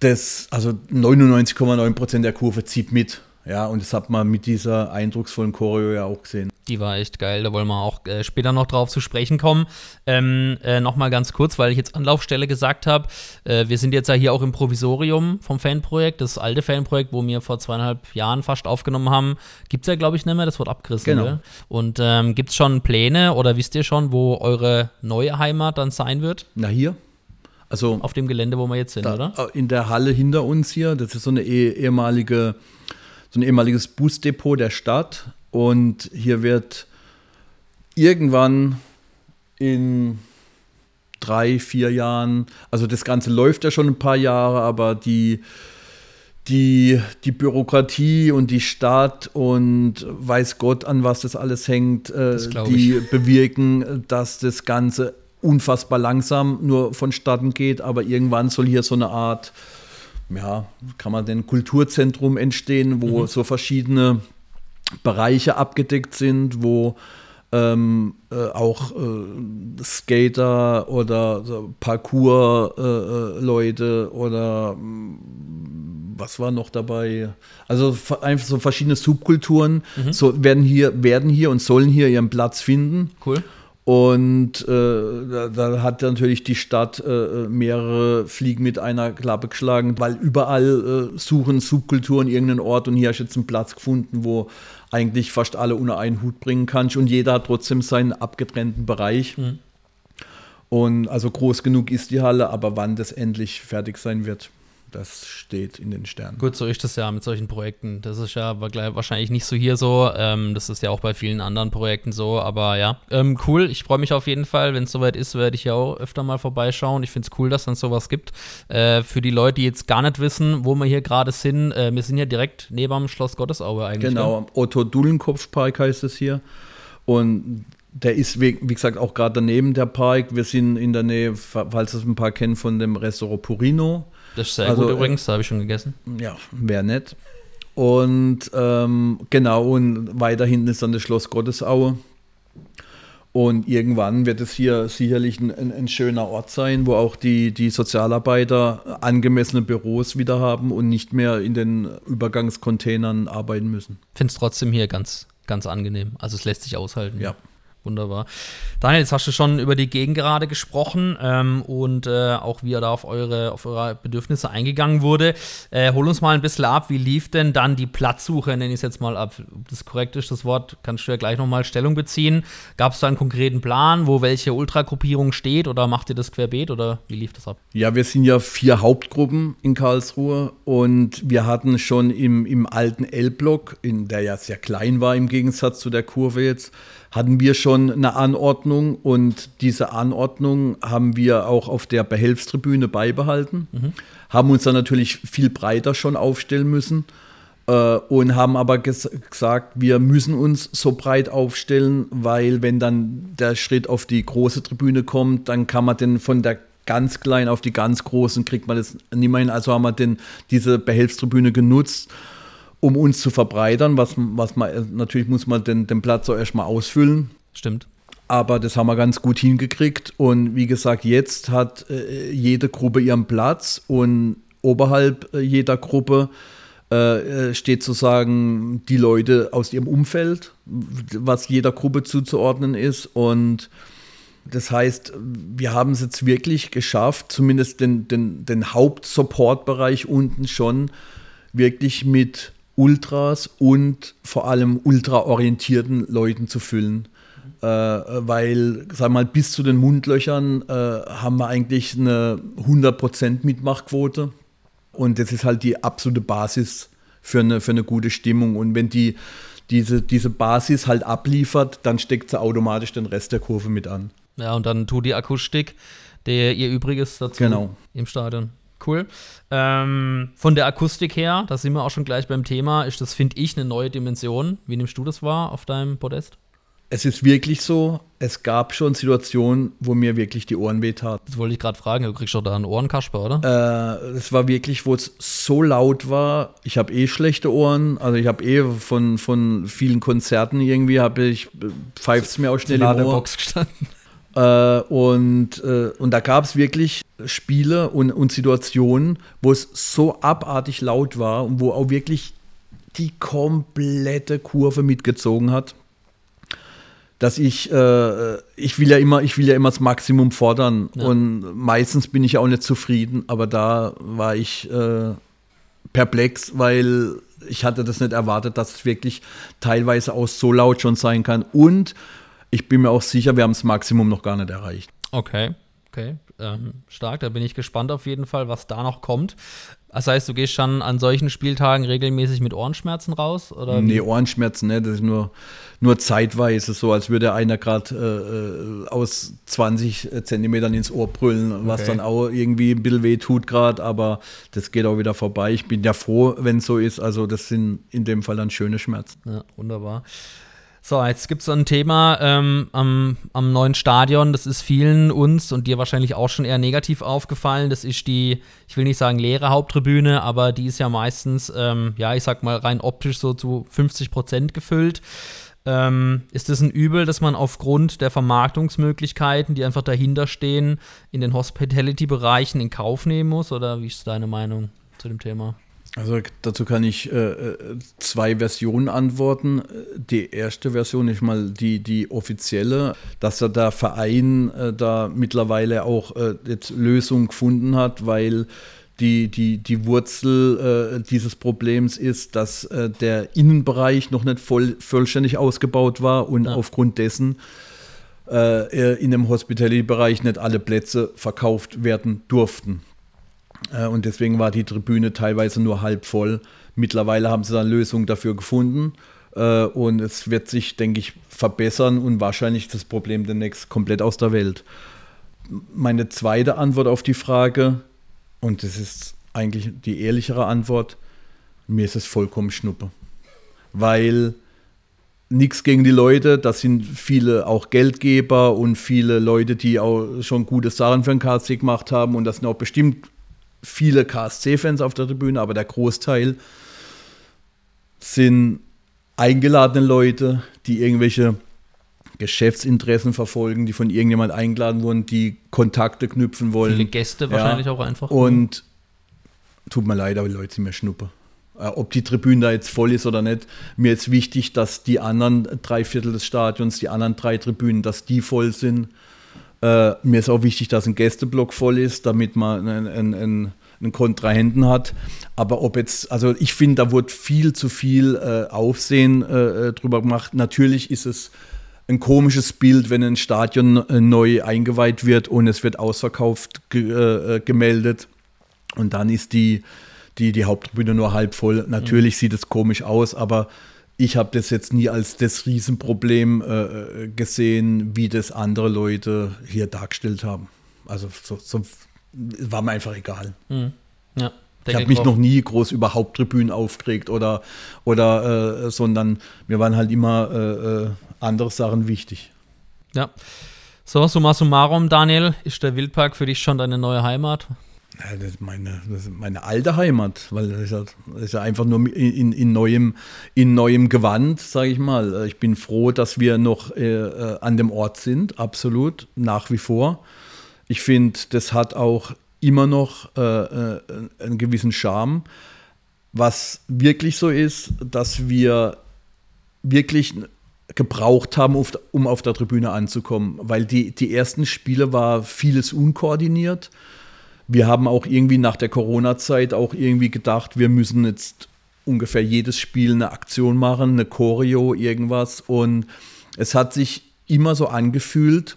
Das, also 99,9 Prozent der Kurve zieht mit. Ja, und das hat man mit dieser eindrucksvollen Choreo ja auch gesehen. Die war echt geil, da wollen wir auch äh, später noch drauf zu sprechen kommen. Ähm, äh, Nochmal ganz kurz, weil ich jetzt Anlaufstelle gesagt habe. Äh, wir sind jetzt ja hier auch im Provisorium vom Fanprojekt, das alte Fanprojekt, wo wir vor zweieinhalb Jahren fast aufgenommen haben. Gibt es ja, glaube ich, nicht mehr, das wird abgerissen. Genau. Gell? Und ähm, gibt es schon Pläne oder wisst ihr schon, wo eure neue Heimat dann sein wird? Na, hier. Also auf dem Gelände, wo wir jetzt sind, da, oder? In der Halle hinter uns hier, das ist so eine eh, ehemalige so ein ehemaliges Busdepot der Stadt. Und hier wird irgendwann in drei, vier Jahren, also das Ganze läuft ja schon ein paar Jahre, aber die, die, die Bürokratie und die Stadt und weiß Gott, an was das alles hängt, äh, die bewirken, dass das Ganze unfassbar langsam nur vonstatten geht, aber irgendwann soll hier so eine Art ja, kann man denn Kulturzentrum entstehen, wo mhm. so verschiedene Bereiche abgedeckt sind, wo ähm, äh, auch äh, Skater oder so Parkour-Leute äh, oder mm, was war noch dabei? Also einfach so verschiedene Subkulturen mhm. so werden hier, werden hier und sollen hier ihren Platz finden. Cool. Und äh, da, da, hat natürlich die Stadt äh, mehrere Fliegen mit einer Klappe geschlagen, weil überall äh, suchen Subkulturen irgendeinen Ort und hier hast du jetzt einen Platz gefunden, wo eigentlich fast alle unter einen Hut bringen kannst und jeder hat trotzdem seinen abgetrennten Bereich. Mhm. Und also groß genug ist die Halle, aber wann das endlich fertig sein wird, das steht in den Sternen. Gut, so ist das ja mit solchen Projekten. Das ist ja wahrscheinlich nicht so hier so. Ähm, das ist ja auch bei vielen anderen Projekten so. Aber ja, ähm, cool. Ich freue mich auf jeden Fall. Wenn es soweit ist, werde ich ja auch öfter mal vorbeischauen. Ich finde es cool, dass dann sowas gibt. Äh, für die Leute, die jetzt gar nicht wissen, wo wir hier gerade sind, äh, wir sind ja direkt neben dem Schloss Gottesaue eigentlich. Genau, am Otto-Dullenkopf-Park heißt es hier. Und der ist, wie, wie gesagt, auch gerade daneben der Park. Wir sind in der Nähe, falls es ein paar kennen, von dem Restaurant Purino. Das ist sehr also, gut äh, übrigens, da habe ich schon gegessen. Ja, wäre nett. Und ähm, genau, und weiter hinten ist dann das Schloss Gottesaue. Und irgendwann wird es hier sicherlich ein, ein, ein, schöner Ort sein, wo auch die, die Sozialarbeiter angemessene Büros wieder haben und nicht mehr in den Übergangscontainern arbeiten müssen. Ich finde es trotzdem hier ganz, ganz angenehm. Also es lässt sich aushalten. Ja. Wunderbar. Daniel, jetzt hast du schon über die Gegend gerade gesprochen ähm, und äh, auch wie er da auf eure, auf eure Bedürfnisse eingegangen wurde. Äh, hol uns mal ein bisschen ab, wie lief denn dann die Platzsuche, nenne ich es jetzt mal ab. Ob das korrekt ist, das Wort, kannst du ja gleich nochmal Stellung beziehen. Gab es da einen konkreten Plan, wo welche Ultragruppierung steht oder macht ihr das querbeet oder wie lief das ab? Ja, wir sind ja vier Hauptgruppen in Karlsruhe und wir hatten schon im, im alten L-Block, der ja sehr klein war im Gegensatz zu der Kurve jetzt, hatten wir schon eine Anordnung und diese Anordnung haben wir auch auf der Behelfstribüne beibehalten, mhm. haben uns dann natürlich viel breiter schon aufstellen müssen äh, und haben aber ges gesagt, wir müssen uns so breit aufstellen, weil wenn dann der Schritt auf die große Tribüne kommt, dann kann man den von der ganz kleinen auf die ganz großen kriegt man das nicht mehr hin. Also haben wir den, diese Behelfstribüne genutzt um uns zu verbreitern, was, was man, natürlich muss man den, den Platz auch erstmal ausfüllen. Stimmt. Aber das haben wir ganz gut hingekriegt. Und wie gesagt, jetzt hat äh, jede Gruppe ihren Platz und oberhalb äh, jeder Gruppe äh, äh steht sozusagen die Leute aus ihrem Umfeld, was jeder Gruppe zuzuordnen ist. Und das heißt, wir haben es jetzt wirklich geschafft, zumindest den, den, den Hauptsupportbereich unten schon wirklich mit Ultras und vor allem ultraorientierten Leuten zu füllen. Äh, weil, sag mal, bis zu den Mundlöchern äh, haben wir eigentlich eine 100% Mitmachquote. Und das ist halt die absolute Basis für eine, für eine gute Stimmung. Und wenn die diese, diese Basis halt abliefert, dann steckt sie automatisch den Rest der Kurve mit an. Ja, und dann tut die Akustik der ihr Übriges dazu genau. im Stadion. Cool. Ähm, von der Akustik her, da sind wir auch schon gleich beim Thema, ist das, finde ich, eine neue Dimension. Wie nimmst du das wahr auf deinem Podest? Es ist wirklich so, es gab schon Situationen, wo mir wirklich die Ohren wehtaten. Das wollte ich gerade fragen, du kriegst doch da einen Ohrenkasper, oder? Äh, es war wirklich, wo es so laut war. Ich habe eh schlechte Ohren, also ich habe eh von, von vielen Konzerten irgendwie, habe ich, pfeift es mir auch schnell in der Box gestanden. Äh, und, äh, und da gab es wirklich Spiele und, und Situationen, wo es so abartig laut war und wo auch wirklich die komplette Kurve mitgezogen hat, dass ich, äh, ich will ja immer, ich will ja immer das Maximum fordern ja. und meistens bin ich ja auch nicht zufrieden, aber da war ich äh, perplex, weil ich hatte das nicht erwartet, dass es wirklich teilweise auch so laut schon sein kann und ich bin mir auch sicher, wir haben das Maximum noch gar nicht erreicht. Okay, okay. Ähm, stark, da bin ich gespannt auf jeden Fall, was da noch kommt. Das heißt, du gehst schon an solchen Spieltagen regelmäßig mit Ohrenschmerzen raus? Oder nee, Ohrenschmerzen, ne? das ist nur, nur zeitweise so, als würde einer gerade äh, äh aus 20 Zentimetern ins Ohr brüllen, okay. was dann auch irgendwie ein bisschen weh tut gerade, aber das geht auch wieder vorbei. Ich bin ja froh, wenn es so ist. Also das sind in dem Fall dann schöne Schmerzen. Ja, wunderbar. So, jetzt gibt es so ein Thema ähm, am, am neuen Stadion, das ist vielen uns und dir wahrscheinlich auch schon eher negativ aufgefallen. Das ist die, ich will nicht sagen leere Haupttribüne, aber die ist ja meistens, ähm, ja, ich sag mal rein optisch so zu 50 Prozent gefüllt. Ähm, ist das ein Übel, dass man aufgrund der Vermarktungsmöglichkeiten, die einfach dahinter stehen, in den Hospitality-Bereichen in Kauf nehmen muss? Oder wie ist deine Meinung zu dem Thema? Also dazu kann ich äh, zwei Versionen antworten. Die erste Version ist mal die, die offizielle, dass da der Verein äh, da mittlerweile auch äh, jetzt Lösungen gefunden hat, weil die, die, die Wurzel äh, dieses Problems ist, dass äh, der Innenbereich noch nicht voll, vollständig ausgebaut war und ja. aufgrund dessen äh, in dem Hospitality-Bereich nicht alle Plätze verkauft werden durften. Äh, und deswegen war die Tribüne teilweise nur halb voll. Mittlerweile haben sie eine Lösung dafür gefunden. Äh, und es wird sich, denke ich, verbessern und wahrscheinlich das Problem demnächst komplett aus der Welt. Meine zweite Antwort auf die Frage, und das ist eigentlich die ehrlichere Antwort, mir ist es vollkommen schnuppe. Weil nichts gegen die Leute, das sind viele auch Geldgeber und viele Leute, die auch schon gute Sachen für den KSC gemacht haben und das sind auch bestimmt viele KSC-Fans auf der Tribüne, aber der Großteil sind eingeladene Leute, die irgendwelche Geschäftsinteressen verfolgen, die von irgendjemand eingeladen wurden, die Kontakte knüpfen wollen. Viele Gäste wahrscheinlich ja. auch einfach. Und tut mir leid, aber die Leute sind mir Schnuppe. Äh, ob die Tribüne da jetzt voll ist oder nicht, mir ist wichtig, dass die anderen drei Viertel des Stadions, die anderen drei Tribünen, dass die voll sind. Äh, mir ist auch wichtig, dass ein Gästeblock voll ist, damit man einen, einen, einen Kontrahenten hat. Aber ob jetzt, also ich finde, da wurde viel zu viel äh, Aufsehen äh, äh, drüber gemacht. Natürlich ist es ein komisches Bild, wenn ein Stadion äh, neu eingeweiht wird und es wird ausverkauft ge äh, gemeldet. Und dann ist die, die, die Haupttribüne nur halb voll. Natürlich mhm. sieht es komisch aus, aber ich habe das jetzt nie als das Riesenproblem äh, gesehen, wie das andere Leute hier dargestellt haben. Also so, so war mir einfach egal. Mhm. Ja, ich habe mich drauf. noch nie groß über Haupttribünen aufgeregt oder, oder äh, sondern mir waren halt immer äh, äh andere Sachen wichtig. Ja. So, summa summarum, Daniel, ist der Wildpark für dich schon deine neue Heimat? Ja, das, ist meine, das ist meine alte Heimat, weil das ist ja, das ist einfach nur in, in, neuem, in neuem Gewand, sage ich mal. Ich bin froh, dass wir noch äh, äh, an dem Ort sind, absolut, nach wie vor. Ich finde, das hat auch immer noch äh, äh, einen gewissen Charme. Was wirklich so ist, dass wir wirklich gebraucht haben, um auf der Tribüne anzukommen, weil die, die ersten Spiele war vieles unkoordiniert wir haben auch irgendwie nach der Corona-Zeit auch irgendwie gedacht, wir müssen jetzt ungefähr jedes Spiel eine Aktion machen, eine Choreo, irgendwas. Und es hat sich immer so angefühlt,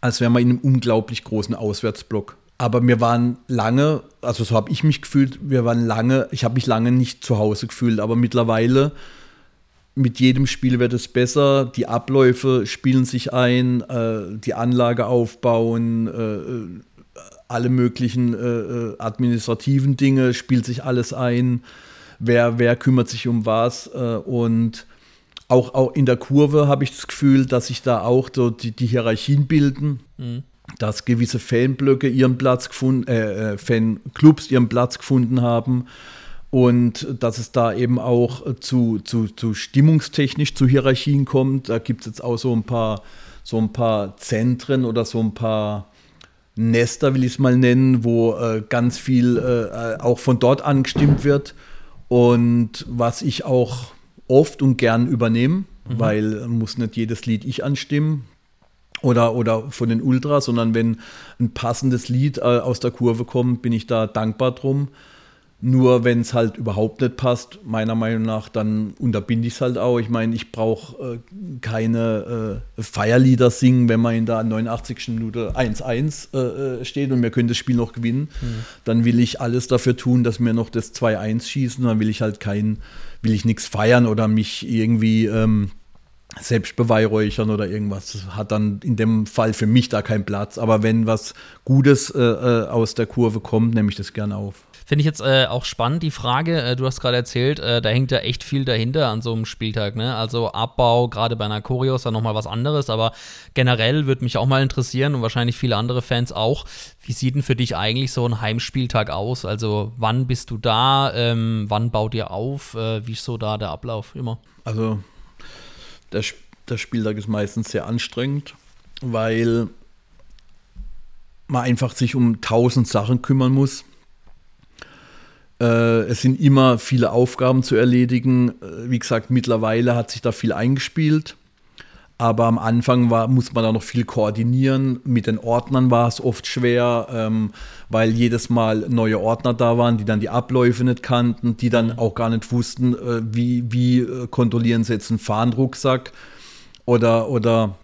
als wären wir in einem unglaublich großen Auswärtsblock. Aber wir waren lange, also so habe ich mich gefühlt, wir waren lange, ich habe mich lange nicht zu Hause gefühlt, aber mittlerweile mit jedem Spiel wird es besser, die Abläufe spielen sich ein, äh, die Anlage aufbauen, äh, alle möglichen äh, äh, administrativen Dinge, spielt sich alles ein, wer, wer kümmert sich um was äh, und auch, auch in der Kurve habe ich das Gefühl, dass sich da auch so die, die Hierarchien bilden, mhm. dass gewisse Fanblöcke ihren Platz gefunden, äh, äh, Fanclubs ihren Platz gefunden haben und dass es da eben auch zu, zu, zu stimmungstechnisch zu Hierarchien kommt. Da gibt es jetzt auch so ein paar so ein paar Zentren oder so ein paar Nester, will ich es mal nennen, wo äh, ganz viel äh, auch von dort angestimmt wird und was ich auch oft und gern übernehme, mhm. weil muss nicht jedes Lied ich anstimmen oder, oder von den Ultras, sondern wenn ein passendes Lied äh, aus der Kurve kommt, bin ich da dankbar drum. Nur wenn es halt überhaupt nicht passt, meiner Meinung nach, dann unterbinde ich es halt auch. Ich meine, ich brauche äh, keine äh, Feierlieder singen, wenn man in der 89. Minute 1-1 äh, äh, steht und wir können das Spiel noch gewinnen. Mhm. Dann will ich alles dafür tun, dass wir noch das 2-1 schießen. Dann will ich halt kein, will ich nichts feiern oder mich irgendwie ähm, selbst beweihräuchern oder irgendwas. Das hat dann in dem Fall für mich da keinen Platz. Aber wenn was Gutes äh, äh, aus der Kurve kommt, nehme ich das gerne auf. Finde ich jetzt äh, auch spannend, die Frage. Äh, du hast gerade erzählt, äh, da hängt ja echt viel dahinter an so einem Spieltag. Ne? Also Abbau, gerade bei einer Choreo ist ja nochmal was anderes, aber generell würde mich auch mal interessieren und wahrscheinlich viele andere Fans auch. Wie sieht denn für dich eigentlich so ein Heimspieltag aus? Also wann bist du da? Ähm, wann baut ihr auf? Äh, wie ist so da der Ablauf immer? Also der, der Spieltag ist meistens sehr anstrengend, weil man einfach sich um tausend Sachen kümmern muss es sind immer viele Aufgaben zu erledigen. Äh, wie gesagt, mittlerweile hat sich da viel eingespielt. Aber am Anfang war, muss man da noch viel koordinieren. Mit den Ordnern war es oft schwer, ähm, weil jedes Mal neue Ordner da waren, die dann die Abläufe nicht kannten, die dann auch gar nicht wussten, äh, wie, wie äh, kontrollieren sie jetzt einen Fahnenrucksack oder, oder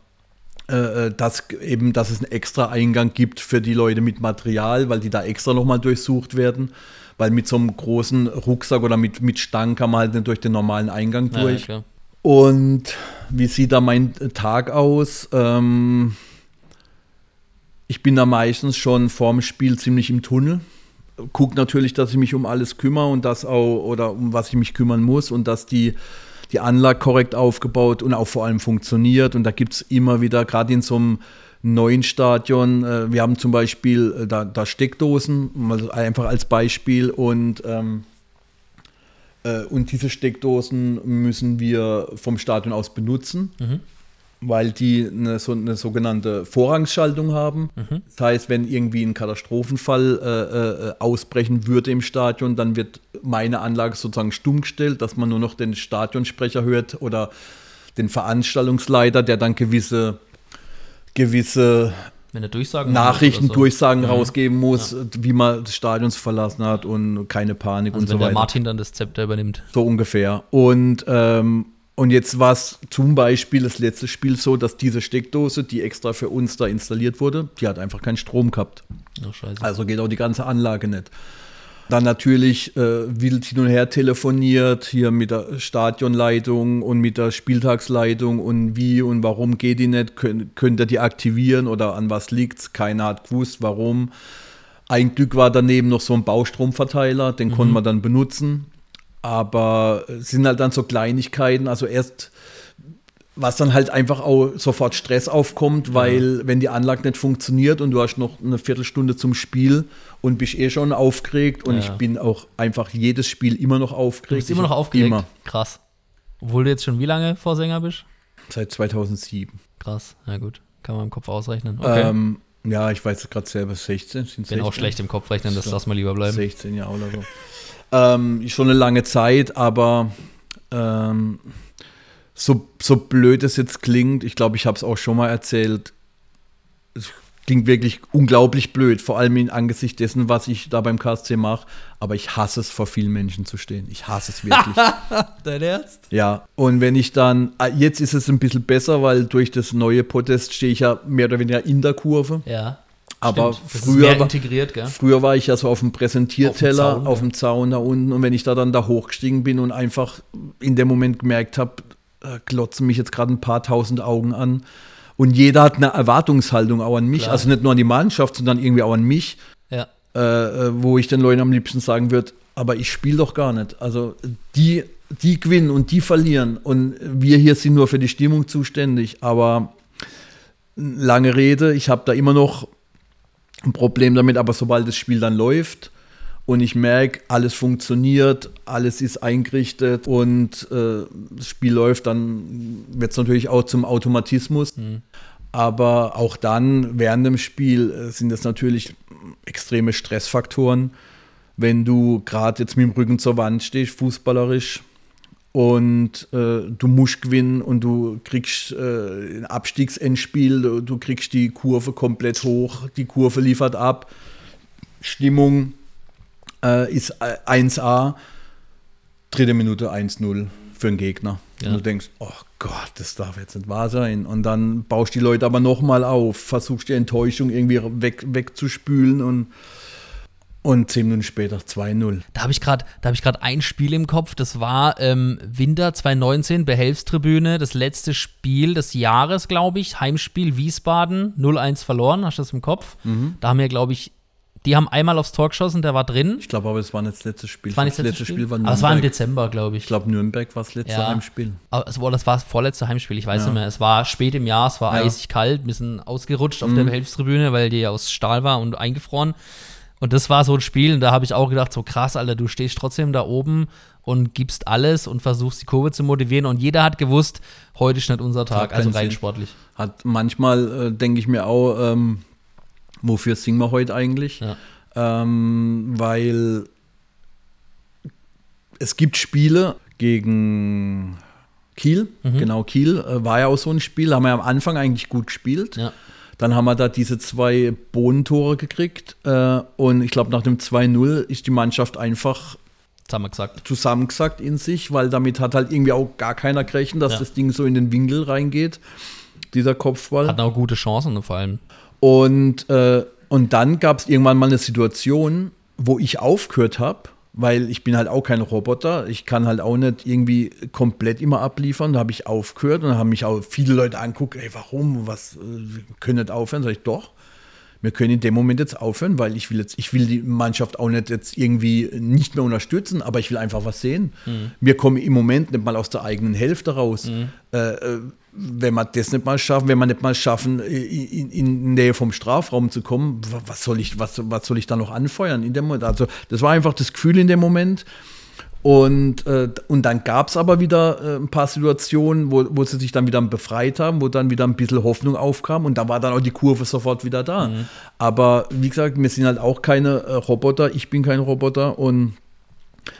äh, äh, dass eben, dass es einen extra Eingang gibt für die Leute mit Material, weil die da extra nochmal durchsucht werden. Weil mit so einem großen Rucksack oder mit, mit Stangen kann man halt nicht durch den normalen Eingang durch. Ja, Und wie sieht da mein Tag aus? Ähm, ich bin da meistens schon vorm Spiel ziemlich im Tunnel. Guck natürlich, dass ich mich um alles kümmere und das auch, oder um was ich mich kümmern muss und dass die die Anlage korrekt aufgebaut und auch vor allem funktioniert. Und da gibt es immer wieder, gerade in so einem neuen Stadion, äh, wir haben zum Beispiel äh, da, da, Steckdosen, also einfach als Beispiel. Und, ähm, äh, und diese Steckdosen müssen wir vom Stadion aus benutzen. Mhm weil die eine, so eine sogenannte Vorrangsschaltung haben. Mhm. Das heißt, wenn irgendwie ein Katastrophenfall äh, ausbrechen würde im Stadion, dann wird meine Anlage sozusagen stumm gestellt, dass man nur noch den Stadionsprecher hört oder den Veranstaltungsleiter, der dann gewisse, gewisse Nachrichten, so. Durchsagen mhm. rausgeben muss, ja. wie man das Stadion verlassen hat und keine Panik also und so weiter. Wenn der Martin dann das Zepter übernimmt. So ungefähr. Und ähm, und jetzt war es zum Beispiel das letzte Spiel so, dass diese Steckdose, die extra für uns da installiert wurde, die hat einfach keinen Strom gehabt. Oh, also geht auch die ganze Anlage nicht. Dann natürlich äh, wild hin und her telefoniert, hier mit der Stadionleitung und mit der Spieltagsleitung und wie und warum geht die nicht, Kön könnt ihr die aktivieren oder an was liegt es? Keiner hat gewusst, warum. Ein Glück war daneben noch so ein Baustromverteiler, den mhm. konnte man dann benutzen. Aber es sind halt dann so Kleinigkeiten, also erst, was dann halt einfach auch sofort Stress aufkommt, weil ja. wenn die Anlage nicht funktioniert und du hast noch eine Viertelstunde zum Spiel und bist eh schon aufgeregt und ja. ich bin auch einfach jedes Spiel immer noch aufgeregt. Du bist immer noch aufgeregt? Immer. Krass. Obwohl du jetzt schon wie lange Vorsänger bist? Seit 2007. Krass, na gut. Kann man im Kopf ausrechnen. Okay. Ähm, ja, ich weiß gerade selber 16. Ich bin auch schlecht im Kopf rechnen, das lass mal lieber bleiben. 16 Jahre oder so. Ähm, schon eine lange Zeit, aber ähm, so, so blöd es jetzt klingt, ich glaube, ich habe es auch schon mal erzählt, es klingt wirklich unglaublich blöd, vor allem in Angesicht dessen, was ich da beim KSC mache. Aber ich hasse es, vor vielen Menschen zu stehen. Ich hasse es wirklich. Dein Ernst? Ja. Und wenn ich dann, ah, jetzt ist es ein bisschen besser, weil durch das neue Podest stehe ich ja mehr oder weniger in der Kurve. Ja. Aber früher, früher war ich ja so auf dem Präsentierteller, auf dem, Zaun, auf dem Zaun da unten. Und wenn ich da dann da hochgestiegen bin und einfach in dem Moment gemerkt habe, äh, glotzen mich jetzt gerade ein paar tausend Augen an. Und jeder hat eine Erwartungshaltung auch an mich. Klar. Also nicht nur an die Mannschaft, sondern irgendwie auch an mich. Ja. Äh, äh wo ich den Leuten am liebsten sagen würde, aber ich spiele doch gar nicht. Also die, die gewinnen und die verlieren. Und wir hier sind nur für die Stimmung zuständig. Aber lange Rede, ich habe da immer noch ein Problem damit, aber sobald das Spiel dann läuft und ich merke, alles funktioniert, alles ist eingerichtet und äh, das Spiel läuft, dann wird es natürlich auch zum Automatismus. Mhm. Aber auch dann, während dem Spiel, äh, sind das natürlich extreme Stressfaktoren. Wenn du gerade jetzt mit dem Rücken zur Wand stehst, fußballerisch, und äh, du musst gewinnen und du kriegst äh, ein Abstiegsendspiel, du, du, kriegst die Kurve komplett hoch, die Kurve liefert ab, Stimmung äh, ist 1A, dritte Minute 1-0 für den Gegner. Ja. Und du denkst, oh Gott, das darf jetzt nicht wahr sein. Und dann baust die Leute aber nochmal auf, versuchst die Enttäuschung irgendwie weg, wegzuspülen und und zehn Minuten später 2-0. Da habe ich gerade hab ein Spiel im Kopf. Das war ähm, Winter 2019, Behelfstribüne, das letzte Spiel des Jahres, glaube ich. Heimspiel Wiesbaden, 0-1 verloren. Hast du das im Kopf? Mhm. Da haben wir, glaube ich, die haben einmal aufs Tor geschossen, der war drin. Ich glaube aber, es war nicht das letzte Spiel. Das war nicht das letzte Spiel, Spiel war Nürnberg. Aber es war im Dezember, glaube ich. Ich glaube, Nürnberg war das letzte ja. Heimspiel. Also, das war das vorletzte Heimspiel, ich weiß ja. nicht mehr. Es war spät im Jahr, es war ja. eisig kalt, ein bisschen ausgerutscht auf mhm. der Behelfstribüne, weil die aus Stahl war und eingefroren. Und das war so ein Spiel, und da habe ich auch gedacht, so krass, Alter, du stehst trotzdem da oben und gibst alles und versuchst die Kurve zu motivieren. Und jeder hat gewusst, heute ist nicht unser Tag, also rein Sinn. sportlich. Hat manchmal, äh, denke ich mir auch, ähm, wofür singen wir heute eigentlich? Ja. Ähm, weil es gibt Spiele gegen Kiel, Mhm. genau Kiel äh, war ja auch so ein Spiel, haben wir am Anfang eigentlich gut gespielt. Ja. Dann haben wir da diese zwei Bodentore gekriegt äh, und ich glaube, nach dem 2-0 ist die Mannschaft einfach gesagt. zusammengesackt in sich, weil damit hat halt irgendwie auch gar keiner gerechnet, dass Ja. das Ding so in den Winkel reingeht, dieser Kopfball. Hatten auch gute Chancen vor allem. Und, äh, und dann gab es irgendwann mal eine Situation, wo ich aufgehört habe, weil ich bin halt auch kein Roboter. Ich kann halt auch nicht irgendwie komplett immer abliefern. Da habe ich aufgehört und da haben mich auch viele Leute angeguckt, ey, warum, was, äh, wir können nicht aufhören? Sag ich, doch. Wir können in dem Moment jetzt aufhören, weil ich will jetzt, ich will die Mannschaft auch nicht jetzt irgendwie nicht mehr unterstützen, aber ich will einfach was sehen. Wir kommen im Moment nicht mal aus der eigenen Hälfte raus. Äh, äh, wenn wir das nicht mal schaffen, wenn wir nicht mal schaffen, in, in Nähe vom Strafraum zu kommen, wa- was soll ich, was, was soll ich da noch anfeuern in dem Moment? Also das war einfach das Gefühl in dem Moment. Und, äh, und dann gab es aber wieder äh, ein paar Situationen, wo, wo sie sich dann wieder befreit haben, wo dann wieder ein bisschen Hoffnung aufkam und da war dann auch die Kurve sofort wieder da. Aber wie gesagt, wir sind halt auch keine äh, Roboter, ich bin kein Roboter und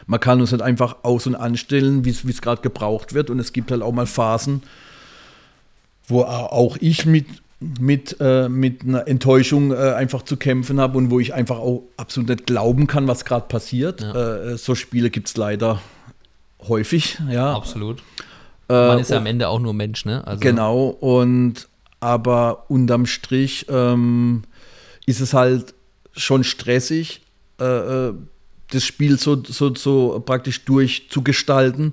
man kann uns halt einfach aus- und anstellen, wie es gerade gebraucht wird. Und es gibt halt auch mal Phasen, wo auch ich mit, mit, äh, mit einer Enttäuschung äh, einfach zu kämpfen habe und wo ich einfach auch absolut nicht glauben kann, was gerade passiert. Äh, so Spiele gibt es leider häufig, ja. Absolut. Äh, Man ist ja am Ende auch nur Mensch, ne? Also, Genau, und aber unterm Strich ähm, ist es halt schon stressig, äh, äh, das Spiel so, so, so praktisch durchzugestalten.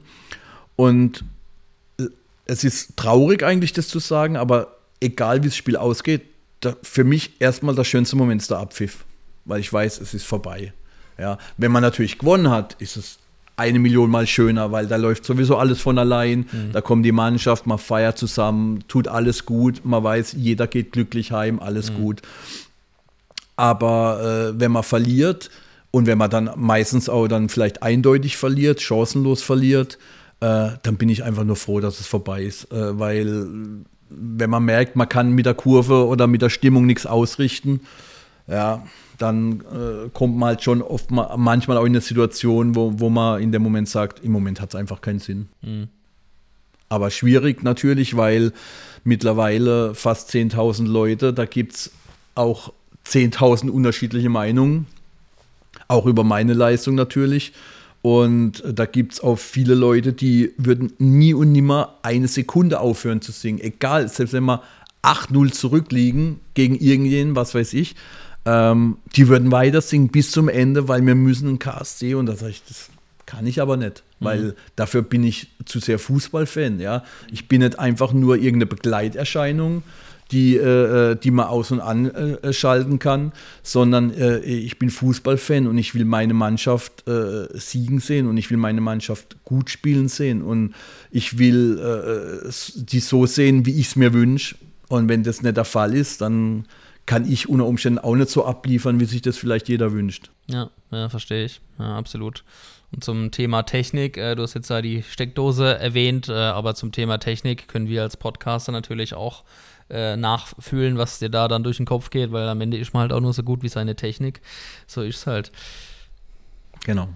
Und äh, es ist traurig eigentlich, das zu sagen, aber egal wie das Spiel ausgeht, da, für mich erstmal der schönste Moment ist der Abpfiff, weil ich weiß, es ist vorbei. Ja, wenn man natürlich gewonnen hat, ist es eine Million Mal schöner, weil da läuft sowieso alles von allein. Da kommt die Mannschaft, man feiert zusammen, tut alles gut, man weiß, jeder geht glücklich heim, alles gut. Aber äh, wenn man verliert und wenn man dann meistens auch dann vielleicht eindeutig verliert, chancenlos verliert, äh, dann bin ich einfach nur froh, dass es vorbei ist. Äh, weil wenn man merkt, man kann mit der Kurve oder mit der Stimmung nichts ausrichten, ja, dann äh, kommt man halt schon oft mal, manchmal auch in eine Situation, wo, wo man in dem Moment sagt, im Moment hat es einfach keinen Sinn. Aber schwierig natürlich, weil mittlerweile fast 10.000 Leute, da gibt es auch 10.000 unterschiedliche Meinungen, auch über meine Leistung natürlich. Und da gibt es auch viele Leute, die würden nie und nimmer eine Sekunde aufhören zu singen. Egal, selbst wenn wir 8-0 zurückliegen gegen irgendjemanden, was weiß ich, ähm, die würden weiter singen bis zum Ende, weil wir müssen einen KSC und da sage ich, das kann ich aber nicht, weil dafür bin ich zu sehr Fußballfan. Ja? Ich bin nicht einfach nur irgendeine Begleiterscheinung, die, äh, die man aus- und anschalten kann, sondern äh, ich bin Fußballfan und ich will meine Mannschaft äh, siegen sehen und ich will meine Mannschaft gut spielen sehen und ich will äh, die so sehen, wie ich es mir wünsche. Und wenn das nicht der Fall ist, dann kann ich unter Umständen auch nicht so abliefern, wie sich das vielleicht jeder wünscht. Ja, ja verstehe ich. Ja, absolut. Und zum Thema Technik, äh, du hast jetzt ja die Steckdose erwähnt, äh, aber zum Thema Technik können wir als Podcaster natürlich auch äh, nachfühlen, was dir da dann durch den Kopf geht, weil am Ende ist man halt auch nur so gut wie seine Technik. So ist es halt. Genau.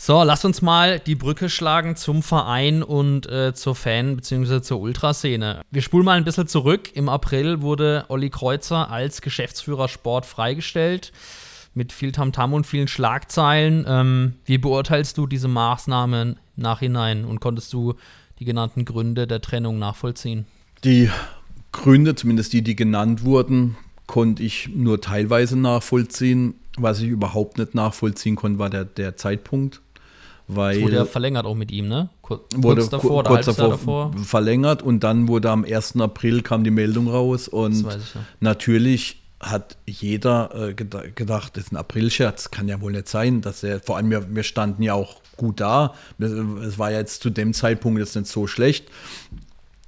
So, lass uns mal die Brücke schlagen zum Verein und äh, zur Fan- bzw. zur Ultraszene. Wir spulen mal ein bisschen zurück. Im April wurde Olli Kreuzer als Geschäftsführer Sport freigestellt. Mit viel Tamtam und vielen Schlagzeilen. Ähm, wie beurteilst du diese Maßnahmen nachhinein und konntest du die genannten Gründe der Trennung nachvollziehen? Die Gründe, zumindest die, die genannt wurden, konnte ich nur teilweise nachvollziehen. Was ich überhaupt nicht nachvollziehen konnte, war der, der Zeitpunkt. Weil Es wurde ja verlängert auch mit ihm, ne? Kur wurde kurz davor, kurz davor, davor. verlängert und dann wurde am 1. April kam die Meldung raus und weiß ich ja. natürlich hat jeder äh, geda- gedacht, das ist ein Aprilscherz, kann ja wohl nicht sein, dass er, vor allem wir, wir standen ja auch gut da, es war ja jetzt zu dem Zeitpunkt jetzt nicht so schlecht.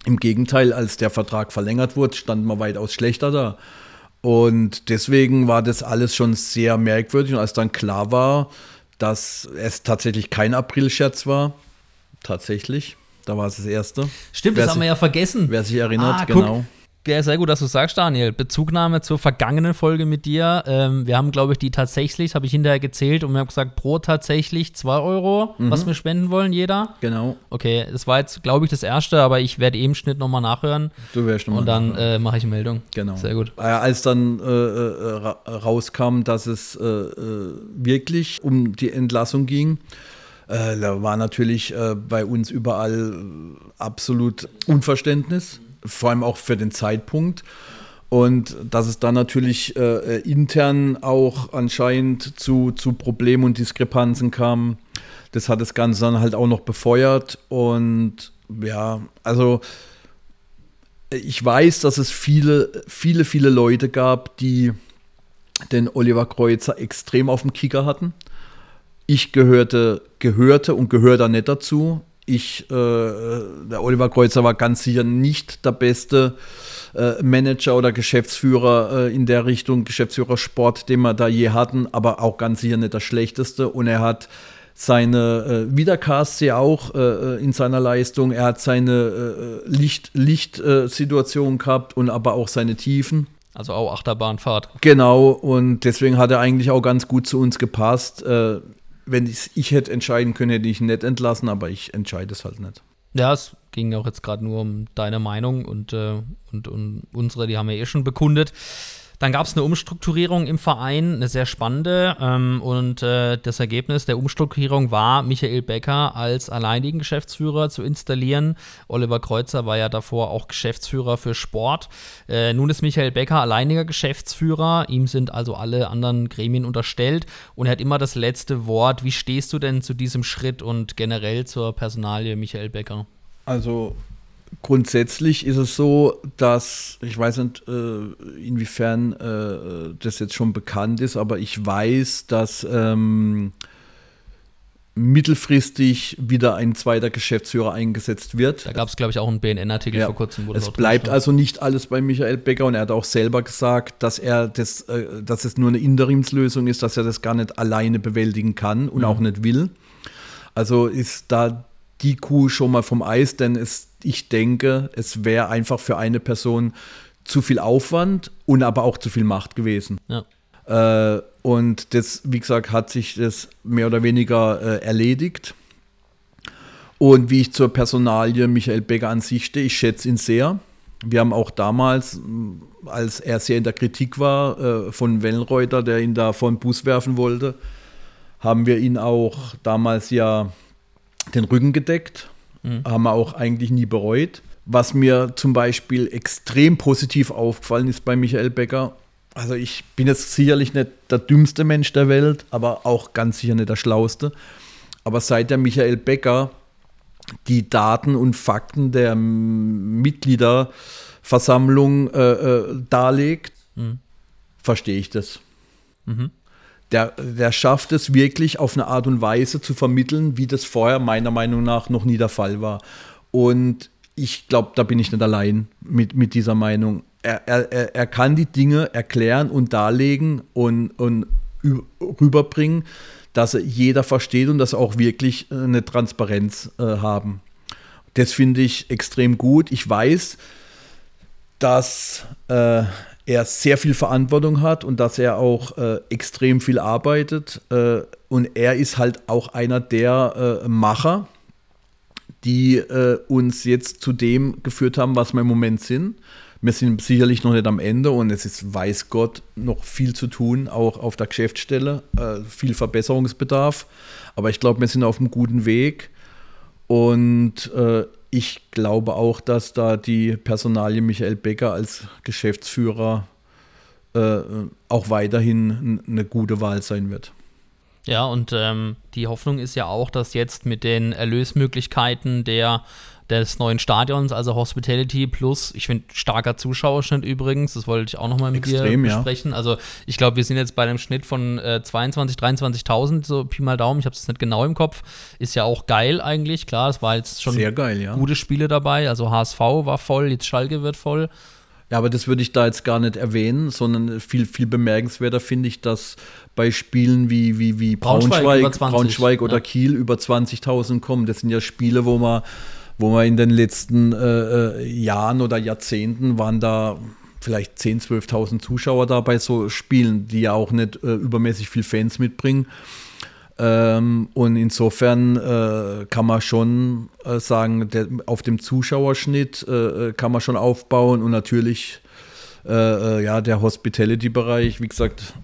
Im Gegenteil, als der Vertrag verlängert wurde, standen wir weitaus schlechter da. Und deswegen war das alles schon sehr merkwürdig. Und als dann klar war, dass es tatsächlich kein Aprilscherz war, tatsächlich, da war es das Erste. Stimmt, Wer das haben wir sich- ja vergessen. Wer sich erinnert, Ah, genau. Ja, sehr gut, dass du sagst, Daniel. Bezugnahme zur vergangenen Folge mit dir. Ähm, wir haben, glaube ich, die tatsächlich, habe ich hinterher gezählt und wir haben gesagt, pro tatsächlich 2 Euro, was wir spenden wollen, jeder. Genau. Okay, das war jetzt, glaube ich, das erste, aber ich werde eben Schnitt nochmal nachhören Du wärst nochmal und dann äh, mache ich Meldung. Genau. Sehr gut. Äh, Als dann äh, äh, ra rauskam, dass es äh, äh, wirklich um die Entlassung ging, da war natürlich bei uns überall absolut Unverständnis, vor allem auch für den Zeitpunkt. Und dass es dann natürlich äh, äh, intern auch anscheinend zu, zu Problemen und Diskrepanzen kam, das hat das Ganze dann halt auch noch befeuert. Und ja, also ich weiß, dass es viele, viele, viele Leute gab, die den Oliver Kreuzer extrem auf dem Kicker hatten. Ich gehörte, gehörte und gehöre da nicht dazu. Ich, äh, der Oliver Kreuzer war ganz sicher nicht der beste äh, Manager oder Geschäftsführer äh, in der Richtung, Geschäftsführer Sport, den wir da je hatten, aber auch ganz sicher nicht der schlechteste. Und er hat seine äh, Wiedercasts ja auch äh, in seiner Leistung. Er hat seine äh, Licht, Lichtsituation gehabt und aber auch seine Tiefen. Also auch Achterbahnfahrt. Genau, und deswegen hat er eigentlich auch ganz gut zu uns gepasst. Wenn ich, ich hätte entscheiden können, hätte ich ihn nicht entlassen, aber ich entscheide es halt nicht. Ja, es ging auch jetzt gerade nur um deine Meinung und, äh, und, und unsere, die haben wir eh schon bekundet. Dann gab es eine Umstrukturierung im Verein, eine sehr spannende. Ähm, und äh, das Ergebnis der Umstrukturierung war, Michael Becker als alleinigen Geschäftsführer zu installieren. Oliver Kreuzer war ja davor auch Geschäftsführer für Sport. Äh, nun ist Michael Becker alleiniger Geschäftsführer. Ihm sind also alle anderen Gremien unterstellt und er hat immer das letzte Wort. Wie stehst du denn zu diesem Schritt und generell zur Personalie Michael Becker? Also grundsätzlich ist es so, dass ich weiß nicht, äh, inwiefern äh, das jetzt schon bekannt ist, aber ich weiß, dass ähm, mittelfristig wieder ein zweiter Geschäftsführer eingesetzt wird. Da gab es, glaube ich, auch einen BNN-Artikel Ja, vor kurzem. wo es bleibt stand. also nicht alles bei Michael Becker und er hat auch selber gesagt, dass er das, äh, dass es nur eine Interimslösung ist, dass er das gar nicht alleine bewältigen kann und auch nicht will. Also ist da die Kuh schon mal vom Eis, denn es, ich denke, es wäre einfach für eine Person zu viel Aufwand und aber auch zu viel Macht gewesen. Ja. Äh, und das, wie gesagt, hat sich das mehr oder weniger äh, erledigt. Und wie ich zur Personalie Michael Becker an sich stehe, ich schätze ihn sehr. Wir haben auch damals, als er sehr in der Kritik war äh, von Wellenreuter, der ihn da vor den Bus werfen wollte, haben wir ihn auch damals ja den Rücken gedeckt. Haben wir auch eigentlich nie bereut. Was mir zum Beispiel extrem positiv aufgefallen ist bei Michael Becker, also ich bin jetzt sicherlich nicht der dümmste Mensch der Welt, aber auch ganz sicher nicht der schlauste. Aber seit der Michael Becker die Daten und Fakten der Mitgliederversammlung äh, äh, darlegt, verstehe ich das. Der, der schafft es wirklich auf eine Art und Weise zu vermitteln, wie das vorher meiner Meinung nach noch nie der Fall war. Und ich glaube, da bin ich nicht allein mit, mit dieser Meinung. Er, er, er- kann die Dinge erklären und darlegen und, und rüberbringen, dass er jeder versteht und dass auch wirklich äh, eine Transparenz äh, haben. Das finde ich extrem gut. Ich weiß, dass äh, er sehr viel Verantwortung hat und dass er auch äh, extrem viel arbeitet. Äh, und er ist halt auch einer der äh, Macher, die äh, uns jetzt zu dem geführt haben, was wir im Moment sind. Wir sind sicherlich noch nicht am Ende und es ist, weiß Gott, noch viel zu tun, auch auf der Geschäftsstelle, äh, viel Verbesserungsbedarf. Aber ich glaube, wir sind auf einem guten Weg. Und äh, ich glaube auch, dass da die Personalie Michael Becker als Geschäftsführer äh, auch weiterhin eine gute Wahl sein wird. Ja, und ähm, die Hoffnung ist ja auch, dass jetzt mit den Erlösmöglichkeiten der, des neuen Stadions, also Hospitality Plus, ich finde, starker Zuschauerschnitt übrigens, das wollte ich auch nochmal mit Extrem, dir ja. besprechen. Also ich glaube, wir sind jetzt bei einem Schnitt von äh, 22.000, 23.000, so Pi mal Daumen, ich habe es nicht genau im Kopf. Ist ja auch geil eigentlich, klar, es war jetzt schon Sehr geil, ja. gute Spiele dabei, also HSV war voll, jetzt Schalke wird voll. Ja, aber das würde ich da jetzt gar nicht erwähnen, sondern viel, viel bemerkenswerter finde ich, dass bei Spielen wie, wie, wie Braunschweig Braunschweig, über 20, Braunschweig oder ja. Kiel über 20.000 kommen. Das sind ja Spiele, wo man, wo man in den letzten äh, Jahren oder Jahrzehnten waren da vielleicht 10.000, 12.000 Zuschauer da bei so Spielen, die ja auch nicht äh, übermäßig viel Fans mitbringen. Ähm, und insofern äh, kann man schon äh, sagen, der, auf dem Zuschauerschnitt äh, äh kann man schon aufbauen und natürlich äh, äh, ja der Hospitality-Bereich, wie gesagt,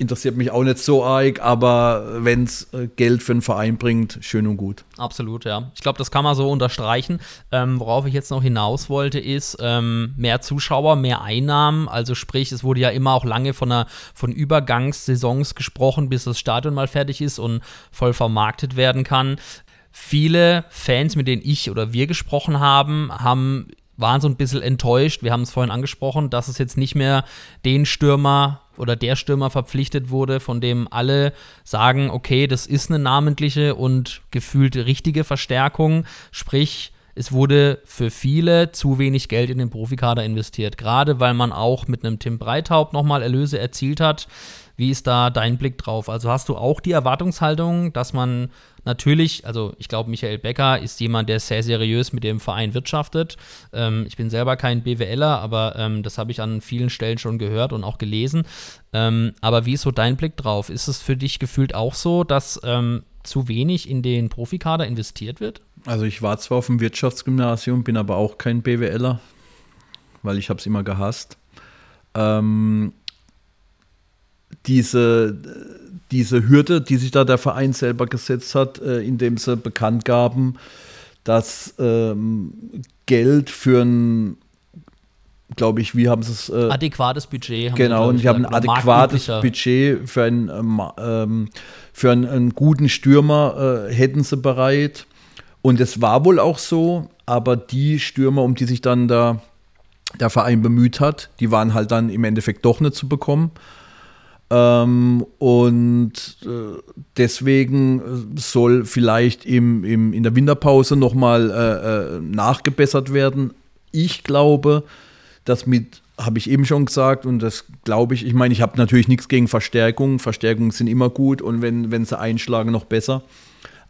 interessiert mich auch nicht so arg, aber wenn es äh, Geld für einen Verein bringt, schön und gut. Absolut, ja. Ich glaube, das kann man so unterstreichen. Ähm, worauf ich jetzt noch hinaus wollte, ist ähm, mehr Zuschauer, mehr Einnahmen. Also sprich, es wurde ja immer auch lange von, einer, von Übergangssaisons gesprochen, bis das Stadion mal fertig ist und voll vermarktet werden kann. Viele Fans, mit denen ich oder wir gesprochen haben, haben waren so ein bisschen enttäuscht. Wir haben es vorhin angesprochen, dass es jetzt nicht mehr den Stürmer oder der Stürmer verpflichtet wurde, von dem alle sagen, okay, das ist eine namentliche und gefühlt richtige Verstärkung. Sprich, es wurde für viele zu wenig Geld in den Profikader investiert. Gerade weil man auch mit einem Tim Breithaupt nochmal Erlöse erzielt hat. Wie ist da dein Blick drauf? Also hast du auch die Erwartungshaltung, dass man natürlich, also ich glaube, Michael Becker ist jemand, der sehr seriös mit dem Verein wirtschaftet. Ähm, ich bin selber kein BWLer, aber ähm, das habe ich an vielen Stellen schon gehört und auch gelesen. Ähm, aber wie ist so dein Blick drauf? Ist es für dich gefühlt auch so, dass ähm, zu wenig in den Profikader investiert wird? Also ich war zwar auf dem Wirtschaftsgymnasium, bin aber auch kein BWLer, weil ich habe es immer gehasst. Ähm, diese diese Hürde, die sich da der Verein selber gesetzt hat, äh, indem sie bekannt gaben, dass ähm, Geld für ein, glaube ich, wie haben sie es? Äh, adäquates Budget. genau, und die haben ein adäquates Budget für, ein, ähm, ähm, für einen, einen, guten Stürmer äh, hätten sie bereit. Und es war wohl auch so, aber die Stürmer, um die sich dann da der Verein bemüht hat, die waren halt dann im Endeffekt doch nicht zu bekommen. Ähm, und äh, deswegen soll vielleicht im, im, in der Winterpause nochmal äh, äh, nachgebessert werden. Ich glaube, dass mit, habe ich eben schon gesagt, und das glaube ich, ich meine, ich habe natürlich nichts gegen Verstärkungen. Verstärkungen sind immer gut und wenn, wenn sie einschlagen, noch besser.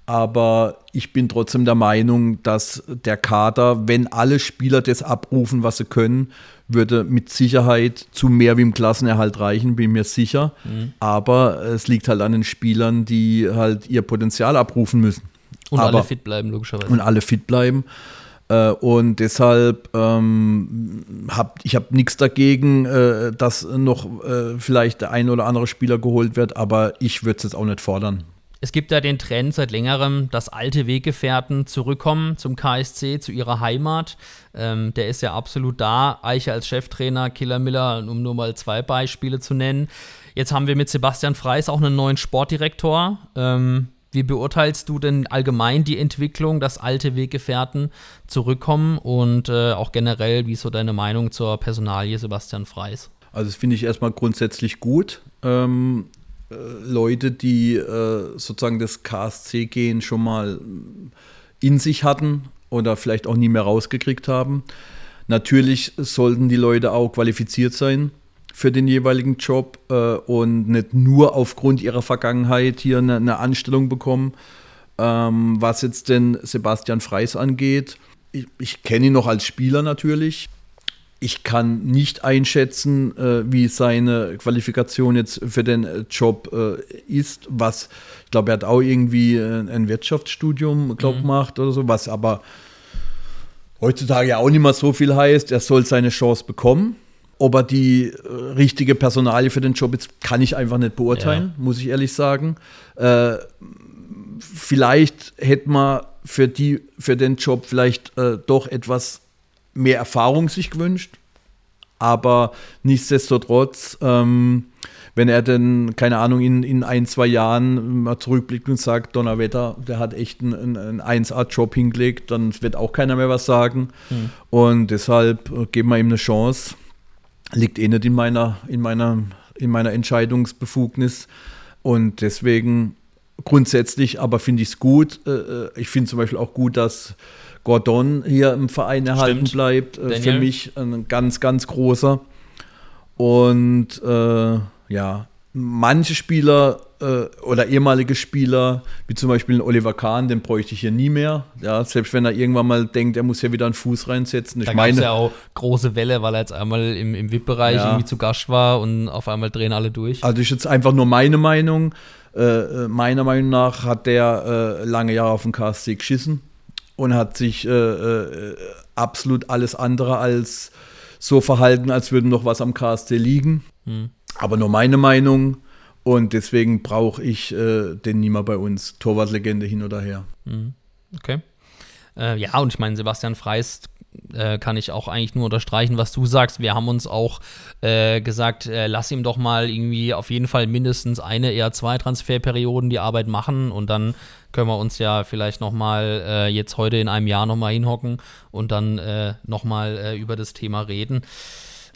Aber ich bin trotzdem der Meinung, dass der Kader, wenn alle Spieler das abrufen, was sie können, würde mit Sicherheit zu mehr wie im Klassenerhalt reichen, bin mir sicher. Mhm. Aber es liegt halt an den Spielern, die halt ihr Potenzial abrufen müssen. Und Aber, alle fit bleiben, logischerweise. Und alle fit bleiben. Äh, und deshalb ähm, habe ich habe nichts dagegen, äh, dass noch äh, vielleicht der ein oder andere Spieler geholt wird, aber ich würde es jetzt auch nicht fordern. Es gibt ja den Trend seit längerem, dass alte Weggefährten zurückkommen zum KSC, zu ihrer Heimat. Ähm, der ist ja absolut da. Eiche als Cheftrainer, Killer Miller, um nur mal zwei Beispiele zu nennen. Jetzt haben wir mit Sebastian Freis auch einen neuen Sportdirektor. Ähm, wie beurteilst du denn allgemein die Entwicklung, dass alte Weggefährten zurückkommen und äh, auch generell, wie ist so deine Meinung zur Personalie Sebastian Freis? Also das finde ich erstmal grundsätzlich gut. Ähm, äh, Leute, die äh, sozusagen das KSC-Gehen schon mal in sich hatten oder vielleicht auch nie mehr rausgekriegt haben. Natürlich sollten die Leute auch qualifiziert sein für den jeweiligen Job äh, und nicht nur aufgrund ihrer Vergangenheit hier eine, eine Anstellung bekommen. Ähm, was jetzt den Sebastian Freis angeht, ich, ich kenne ihn noch als Spieler natürlich ich kann nicht einschätzen, äh, wie seine Qualifikation jetzt für den äh, Job äh, ist. Was, ich glaube, er hat auch irgendwie ein, ein Wirtschaftsstudium, glaube mhm. gemacht oder so, was aber heutzutage ja auch nicht mehr so viel heißt. Er soll seine Chance bekommen. Ob er die äh, richtige Personalie für den Job ist, kann ich einfach nicht beurteilen, ja. muss ich ehrlich sagen. Äh, vielleicht hätte man für, die, für den Job vielleicht äh, doch etwas mehr Erfahrung sich gewünscht. Aber nichtsdestotrotz, ähm, wenn er denn, keine Ahnung, in, in ein, zwei Jahren mal zurückblickt und sagt, Donnerwetter, der hat echt einen, einen 1A-Job hingelegt, dann wird auch keiner mehr was sagen. Mhm. Und deshalb äh, geben wir ihm eine Chance. Liegt eh nicht in meiner, in meiner, in meiner Entscheidungsbefugnis. Und deswegen grundsätzlich, aber finde ich es gut. Äh, äh, ich finde zum Beispiel auch gut, dass Gordon hier im Verein erhalten Stimmt. bleibt. Äh, für mich ein ganz, ganz großer. Und äh, ja, manche Spieler äh, oder ehemalige Spieler, wie zum Beispiel Oliver Kahn, den bräuchte ich hier nie mehr. Ja, selbst wenn er irgendwann mal denkt, er muss ja wieder einen Fuß reinsetzen. Ich da meine ja auch große Welle, weil er jetzt einmal im, im VIP-Bereich ja. irgendwie zu Gast war und auf einmal drehen alle durch. Also ist jetzt einfach nur meine Meinung. Äh, äh meiner Meinung nach hat der äh, lange Jahre auf dem KSC geschissen und hat sich äh, äh, absolut alles andere als so verhalten, als würde noch was am KSC liegen. Hm. Aber nur meine Meinung. Und deswegen brauche ich äh, den Niemer bei uns. Torwartlegende hin oder her. Mhm. Okay. Äh, ja, und ich meine, Sebastian Freist äh, kann ich auch eigentlich nur unterstreichen, was du sagst. Wir haben uns auch äh, gesagt, äh, lass ihm doch mal irgendwie auf jeden Fall mindestens eine, eher zwei Transferperioden die Arbeit machen und dann können wir uns ja vielleicht noch mal äh, jetzt heute in einem Jahr noch mal hinhocken und dann äh, noch mal äh, über das Thema reden.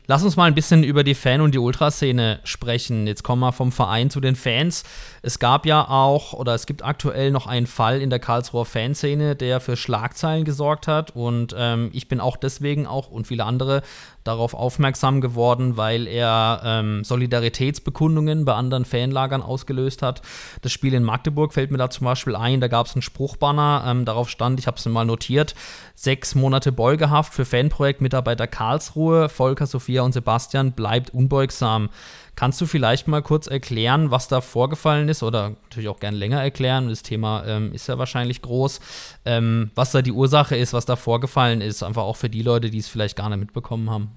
Lass uns mal ein bisschen über die Fan- und die Ultraszene sprechen. Jetzt kommen wir vom Verein zu den Fans. Es gab ja auch, oder es gibt aktuell noch einen Fall in der Karlsruher Fanszene, der für Schlagzeilen gesorgt hat. Und ähm, ich bin auch deswegen auch und viele andere darauf aufmerksam geworden, weil er ähm, Solidaritätsbekundungen bei anderen Fanlagern ausgelöst hat. Das Spiel in Magdeburg fällt mir da zum Beispiel ein. Da gab es einen Spruchbanner, ähm, darauf stand, ich habe es mal notiert, sechs Monate Beugehaft für Fanprojektmitarbeiter Karlsruhe, Volker, Sophia und Sebastian bleibt unbeugsam. Kannst du vielleicht mal kurz erklären, was da vorgefallen ist oder natürlich auch gern länger erklären? Das Thema ähm, ist ja wahrscheinlich groß. Ähm, was da die Ursache ist, was da vorgefallen ist, einfach auch für die Leute, die es vielleicht gar nicht mitbekommen haben.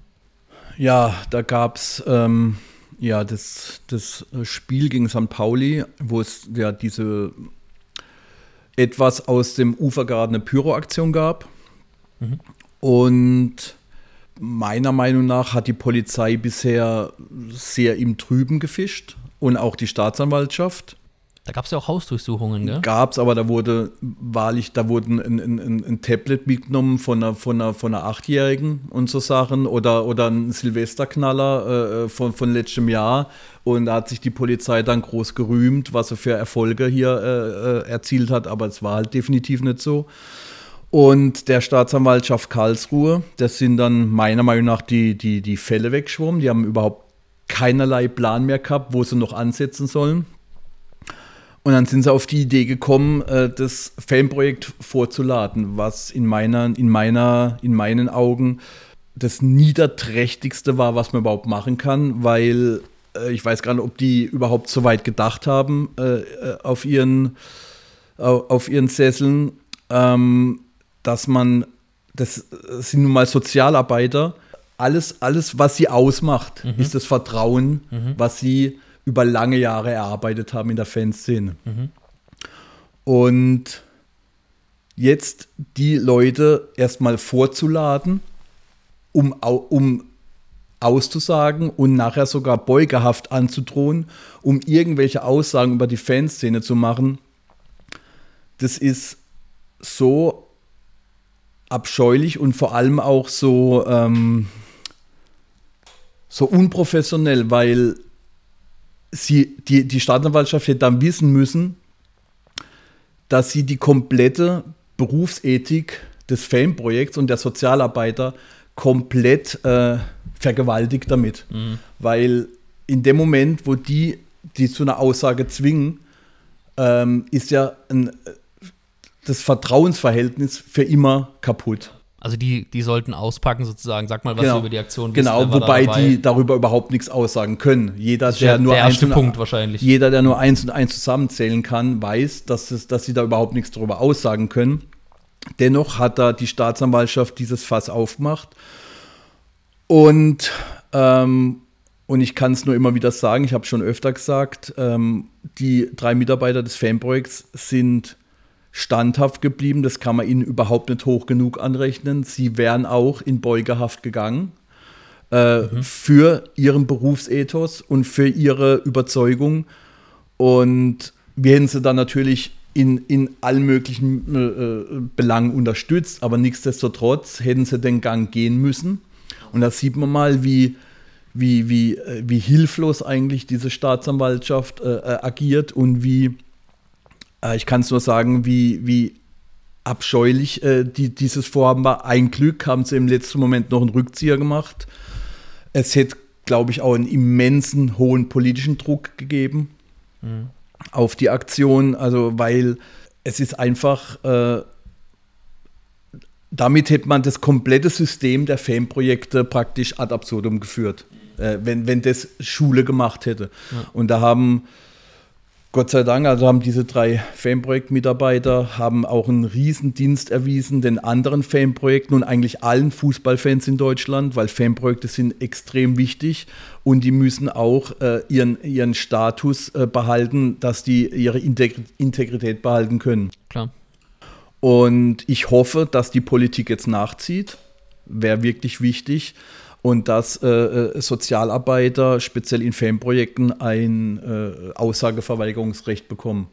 Ja, da gab es ähm, ja das, das Spiel gegen St. Pauli, wo es ja diese etwas aus dem Ufer geradene Pyroaktion gab. Mhm. Und meiner Meinung nach hat die Polizei bisher sehr im Trüben gefischt und auch die Staatsanwaltschaft. Da gab es ja auch Hausdurchsuchungen, gell? Gab es, aber da wurde wahrlich, da wurden ein, ein, ein, Tablet mitgenommen von einer, von einer, von einer Achtjährigen und so Sachen oder, oder ein Silvesterknaller äh, äh, von, von letztem Jahr. Und da hat sich die Polizei dann groß gerühmt, was sie für Erfolge hier äh, äh erzielt hat, aber es war halt definitiv nicht so und der Staatsanwaltschaft Karlsruhe. Das sind dann meiner Meinung nach die, die, die Fälle weggeschwommen. Die haben überhaupt keinerlei Plan mehr gehabt, wo sie noch ansetzen sollen. Und dann sind sie auf die Idee gekommen, äh, das Fanprojekt vorzuladen, was in, meiner, in, meiner, in meinen Augen das niederträchtigste war, was man überhaupt machen kann, weil äh, ich weiß gar nicht, ob die überhaupt so weit gedacht haben äh, auf, ihren, auf ihren Sesseln. Ähm, dass man, das sind nun mal Sozialarbeiter, alles, alles was sie ausmacht, mhm. ist das Vertrauen, mhm. was sie über lange Jahre erarbeitet haben in der Fanszene. Mhm. Und jetzt die Leute erstmal vorzuladen, um, um auszusagen und nachher sogar beugehaft anzudrohen, um irgendwelche Aussagen über die Fanszene zu machen, das ist so abscheulich und vor allem auch so, ähm, so unprofessionell, weil sie, die, die Staatsanwaltschaft hätte dann wissen müssen, dass sie die komplette Berufsethik des Fanprojekts und der Sozialarbeiter komplett äh, vergewaltigt damit. Mhm. Weil in dem Moment, wo die die zu einer Aussage zwingen, ähm, ist ja ein das Vertrauensverhältnis für immer kaputt. Also die, die sollten auspacken sozusagen. Sag mal, was genau. über die Aktion wissen. Genau, wobei die darüber überhaupt nichts aussagen können. Jeder, der, nur der eins Punkt und, wahrscheinlich. Jeder, der nur eins und eins zusammenzählen kann, weiß, dass, es, dass sie da überhaupt nichts darüber aussagen können. Dennoch hat da die Staatsanwaltschaft dieses Fass aufgemacht. Und, ähm, und ich kann es nur immer wieder sagen, ich habe schon öfter gesagt, ähm, die drei Mitarbeiter des Fanprojekts sind standhaft geblieben. Das kann man ihnen überhaupt nicht hoch genug anrechnen. Sie wären auch in Beugehaft gegangen äh, mhm. für ihren Berufsethos und für ihre Überzeugung. Und wir hätten sie dann natürlich in, in allen möglichen äh, Belangen unterstützt, aber nichtsdestotrotz hätten sie den Gang gehen müssen. Und da sieht man mal, wie, wie, wie, äh, wie hilflos eigentlich diese Staatsanwaltschaft äh, äh agiert und wie ich kann es nur sagen, wie, wie abscheulich äh, die, dieses Vorhaben war. Ein Glück haben sie im letzten Moment noch einen Rückzieher gemacht. Es hätte glaube ich, auch einen immensen hohen politischen Druck gegeben mhm. auf die Aktion. Also, weil es ist einfach, äh, damit hätte man das komplette System der Fanprojekte praktisch ad absurdum geführt, äh, wenn, wenn das Schule gemacht hätte. Ja. Und da haben Gott sei Dank, also haben diese drei Fanprojekt-Mitarbeiter haben auch einen Riesendienst erwiesen den anderen Fanprojekten und eigentlich allen Fußballfans in Deutschland, weil Fanprojekte sind extrem wichtig und die müssen auch äh, ihren, ihren Status äh, behalten, dass die ihre Integrität behalten können. Klar. Und ich hoffe, dass die Politik jetzt nachzieht. Wäre wirklich wichtig und dass äh, äh, Sozialarbeiter speziell in Fanprojekten ein äh, Aussageverweigerungsrecht bekommen.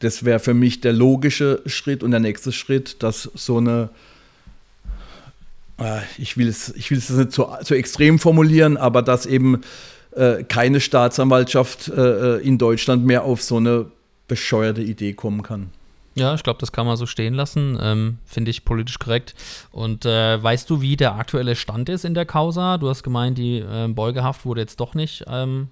Das wäre für mich der logische Schritt und der nächste Schritt, dass so eine, äh, ich will es, ich nicht so, so extrem formulieren, aber dass eben äh, keine Staatsanwaltschaft äh, in Deutschland mehr auf so eine bescheuerte Idee kommen kann. Ja, ich glaube, das kann man so stehen lassen. Ähm, Finde ich politisch korrekt. Und äh, weißt du, wie der aktuelle Stand ist in der Causa? Du hast gemeint, die äh, Beugehaft wurde jetzt doch nicht ähm,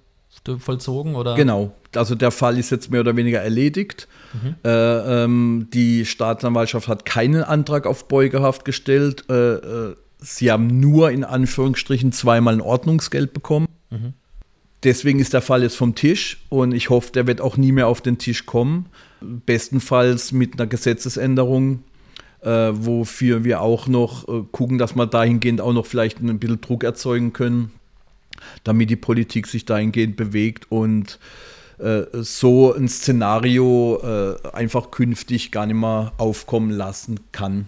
vollzogen, oder? Genau. Also der Fall ist jetzt mehr oder weniger erledigt. Mhm. Äh, ähm, die Staatsanwaltschaft hat keinen Antrag auf Beugehaft gestellt. Äh, äh, sie haben nur in Anführungsstrichen zweimal ein Ordnungsgeld bekommen. Mhm. Deswegen ist der Fall jetzt vom Tisch und ich hoffe, der wird auch nie mehr auf den Tisch kommen. Bestenfalls mit einer Gesetzesänderung, äh, wofür wir auch noch äh, gucken, dass wir dahingehend auch noch vielleicht ein bisschen Druck erzeugen können, damit die Politik sich dahingehend bewegt und äh, so ein Szenario äh, einfach künftig gar nicht mehr aufkommen lassen kann.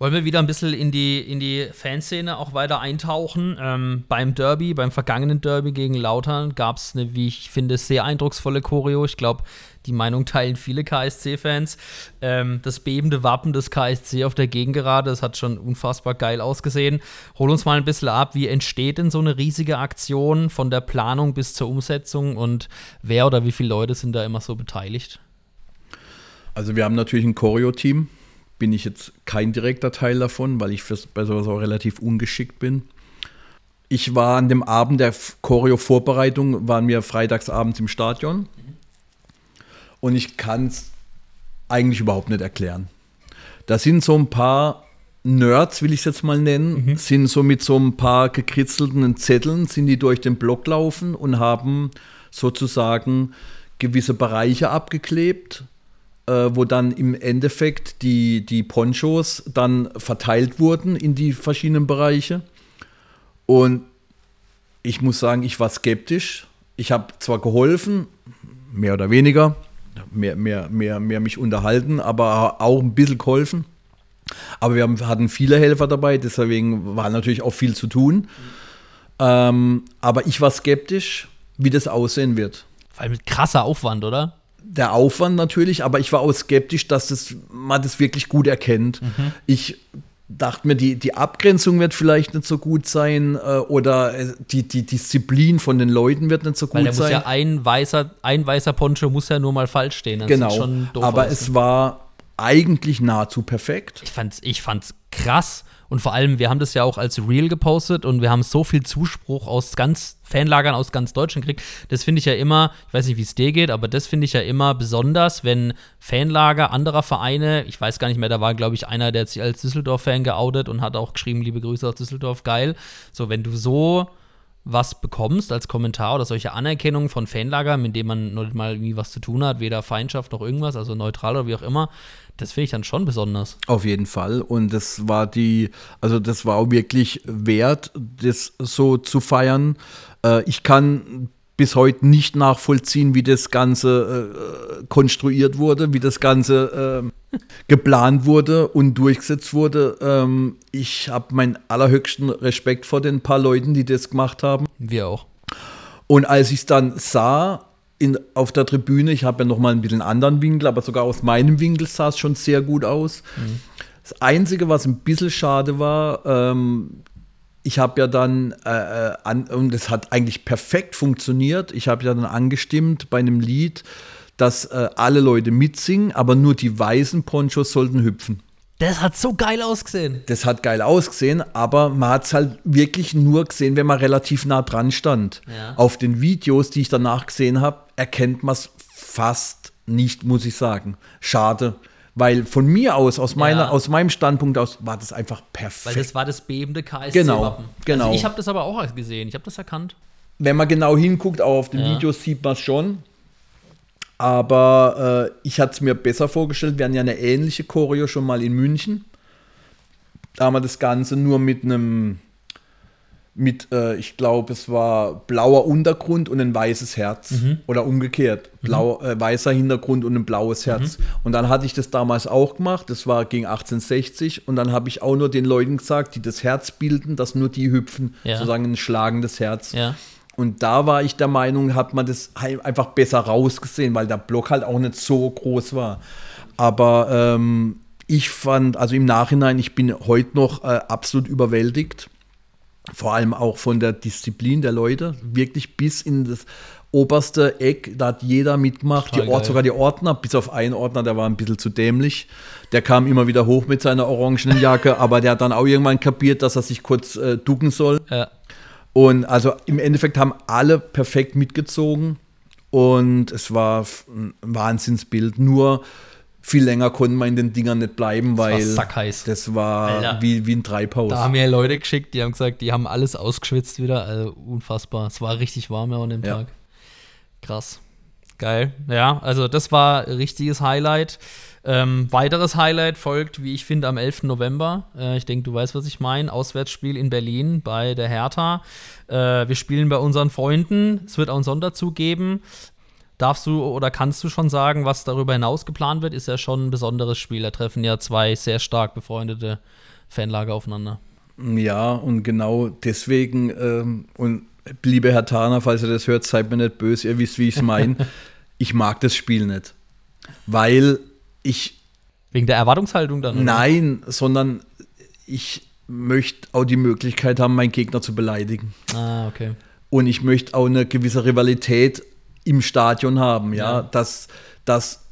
Wollen wir wieder ein bisschen in die, in die Fanszene auch weiter eintauchen? Ähm, beim Derby, beim vergangenen Derby gegen Lautern gab es eine, wie ich finde, sehr eindrucksvolle Choreo. Ich glaube, die Meinung teilen viele KSC-Fans. Ähm, das bebende Wappen des KSC auf der Gegengerade, das hat schon unfassbar geil ausgesehen. Hol uns mal ein bisschen ab, wie entsteht denn so eine riesige Aktion von der Planung bis zur Umsetzung und wer oder wie viele Leute sind da immer so beteiligt? Also wir haben natürlich ein Choreo-Team bin ich jetzt kein direkter Teil davon, weil ich fürs, bei sowas auch relativ ungeschickt bin. Ich war an dem Abend der Choreo-Vorbereitung, waren wir freitagsabends im Stadion. Und ich kann es eigentlich überhaupt nicht erklären. Da sind so ein paar Nerds, will ich es jetzt mal nennen, mhm. sind so mit so ein paar gekritzelten Zetteln, sind die durch den Block laufen und haben sozusagen gewisse Bereiche abgeklebt äh, wo dann im Endeffekt die, die Ponchos dann verteilt wurden in die verschiedenen Bereiche. Und ich muss sagen, ich war skeptisch. Ich habe zwar geholfen, mehr oder weniger, mehr, mehr, mehr, mehr mich unterhalten, aber auch ein bisschen geholfen. Aber wir haben, hatten viele Helfer dabei, deswegen war natürlich auch viel zu tun. Ähm, aber ich war skeptisch, wie das aussehen wird. Weil mit krasser Aufwand, oder? Der Aufwand natürlich, aber ich war auch skeptisch, dass das, man das wirklich gut erkennt. Mhm. Ich dachte mir, die, die Abgrenzung wird vielleicht nicht so gut sein äh, oder äh, die, die Disziplin von den Leuten wird nicht so gut Weil der sein. Muss ja ein weißer, ein weißer Poncho muss ja nur mal falsch stehen. Das genau, aber aus. es war eigentlich nahezu perfekt. Ich fand's, ich fand's krass und vor allem, wir haben das ja auch als Real gepostet und wir haben so viel Zuspruch aus ganz Fanlagern aus ganz Deutschland gekriegt. Das finde ich ja immer, ich weiß nicht, wie es dir geht, aber das finde ich ja immer besonders, wenn Fanlager anderer Vereine, ich weiß gar nicht mehr, da war, glaube ich, einer, der hat sich als Düsseldorf-Fan geoutet und hat auch geschrieben, liebe Grüße aus Düsseldorf, geil. So, wenn du so was bekommst als Kommentar oder solche Anerkennung von Fanlagern, mit denen man noch mal irgendwie was zu tun hat, weder Feindschaft noch irgendwas, also neutral oder wie auch immer, das finde ich dann schon besonders. Auf jeden Fall. Und das war die, also das war auch wirklich wert, das so zu feiern. Äh, ich kann bis heute nicht nachvollziehen, wie das Ganze äh, konstruiert wurde, wie das Ganze äh, geplant wurde und durchgesetzt wurde. Ähm, ich habe meinen allerhöchsten Respekt vor den paar Leuten, die das gemacht haben. Wir auch. Und als ich es dann sah in, auf der Tribüne, ich habe ja noch mal ein bisschen anderen Winkel, aber sogar aus meinem Winkel sah es schon sehr gut aus. Mhm. Das Einzige, was ein bisschen schade war, ähm, ich habe ja dann, äh, äh, an, und es hat eigentlich perfekt funktioniert, ich habe ja dann angestimmt bei einem Lied, dass äh, alle Leute mitsingen, aber nur die weißen Ponchos sollten hüpfen. Das hat so geil ausgesehen. Das hat geil ausgesehen, aber man hat es halt wirklich nur gesehen, wenn man relativ nah dran stand. Ja. Auf den Videos, die ich danach gesehen habe, erkennt man es fast nicht, muss ich sagen. Schade. Weil von mir aus, aus, meiner, Ja. aus meinem Standpunkt aus, war das einfach Weil perfekt. das war das bebende KSC-Wappen. Genau, genau. Also ich habe das aber auch gesehen. Ich habe das erkannt. Wenn man genau hinguckt, auch auf den Ja. Videos sieht man es schon. Aber äh, ich hatte es mir besser vorgestellt. Wir hatten ja eine ähnliche Choreo schon mal in München. Da haben wir das Ganze nur mit einem, mit, äh, ich glaube, es war blauer Untergrund und ein weißes Herz. Oder umgekehrt. Blau, äh, weißer Hintergrund und ein blaues Herz. Und dann hatte ich das damals auch gemacht. Das war gegen 1860. Und dann habe ich auch nur den Leuten gesagt, die das Herz bilden, dass nur die hüpfen. Ja. Sozusagen ein schlagendes Herz. Ja. Und da war ich der Meinung, hat man das einfach besser rausgesehen, weil der Block halt auch nicht so groß war. Aber ähm, ich fand, also im Nachhinein, ich bin heute noch äh, absolut überwältigt. Vor allem auch von der Disziplin der Leute. Wirklich bis in das oberste Eck, da hat jeder mitgemacht. Die Ort, sogar die Ordner, bis auf einen Ordner, der war ein bisschen zu dämlich. Der kam immer wieder hoch mit seiner orangenen Jacke, aber der hat dann auch irgendwann kapiert, dass er sich kurz äh, ducken soll. Ja. Und also im Endeffekt haben alle perfekt mitgezogen und es war ein Wahnsinnsbild. Nur viel länger konnten wir in den Dingern nicht bleiben, weil sackheiß. das war Alter. wie, wie ein Treibhaus. Da haben mir Leute geschickt, die haben gesagt, die haben alles ausgeschwitzt wieder. Also unfassbar. Es war richtig warm ja an dem Ja. Tag. Krass. Geil. Ja, also das war ein richtiges Highlight. Ähm, weiteres Highlight folgt, wie ich finde, am 11. November. Äh, ich denke, du weißt, was ich meine. Auswärtsspiel in Berlin bei der Hertha. Äh, wir spielen bei unseren Freunden. Es wird auch einen Sonderzug geben. Darfst du oder kannst du schon sagen, was darüber hinaus geplant wird? Ist ja schon ein besonderes Spiel. Da treffen ja zwei sehr stark befreundete Fanlager aufeinander. Ja, und genau deswegen, ähm, und liebe Herr Thaner, falls ihr das hört, seid mir nicht böse, ihr wisst, wie ich es meine. ich mag das Spiel nicht. Weil ich Wegen der Erwartungshaltung dann? oder? Nein, sondern ich möchte auch die Möglichkeit haben, meinen Gegner zu beleidigen. Ah, okay. Und ich möchte auch eine gewisse Rivalität im Stadion haben, ja, Ja. dass, dass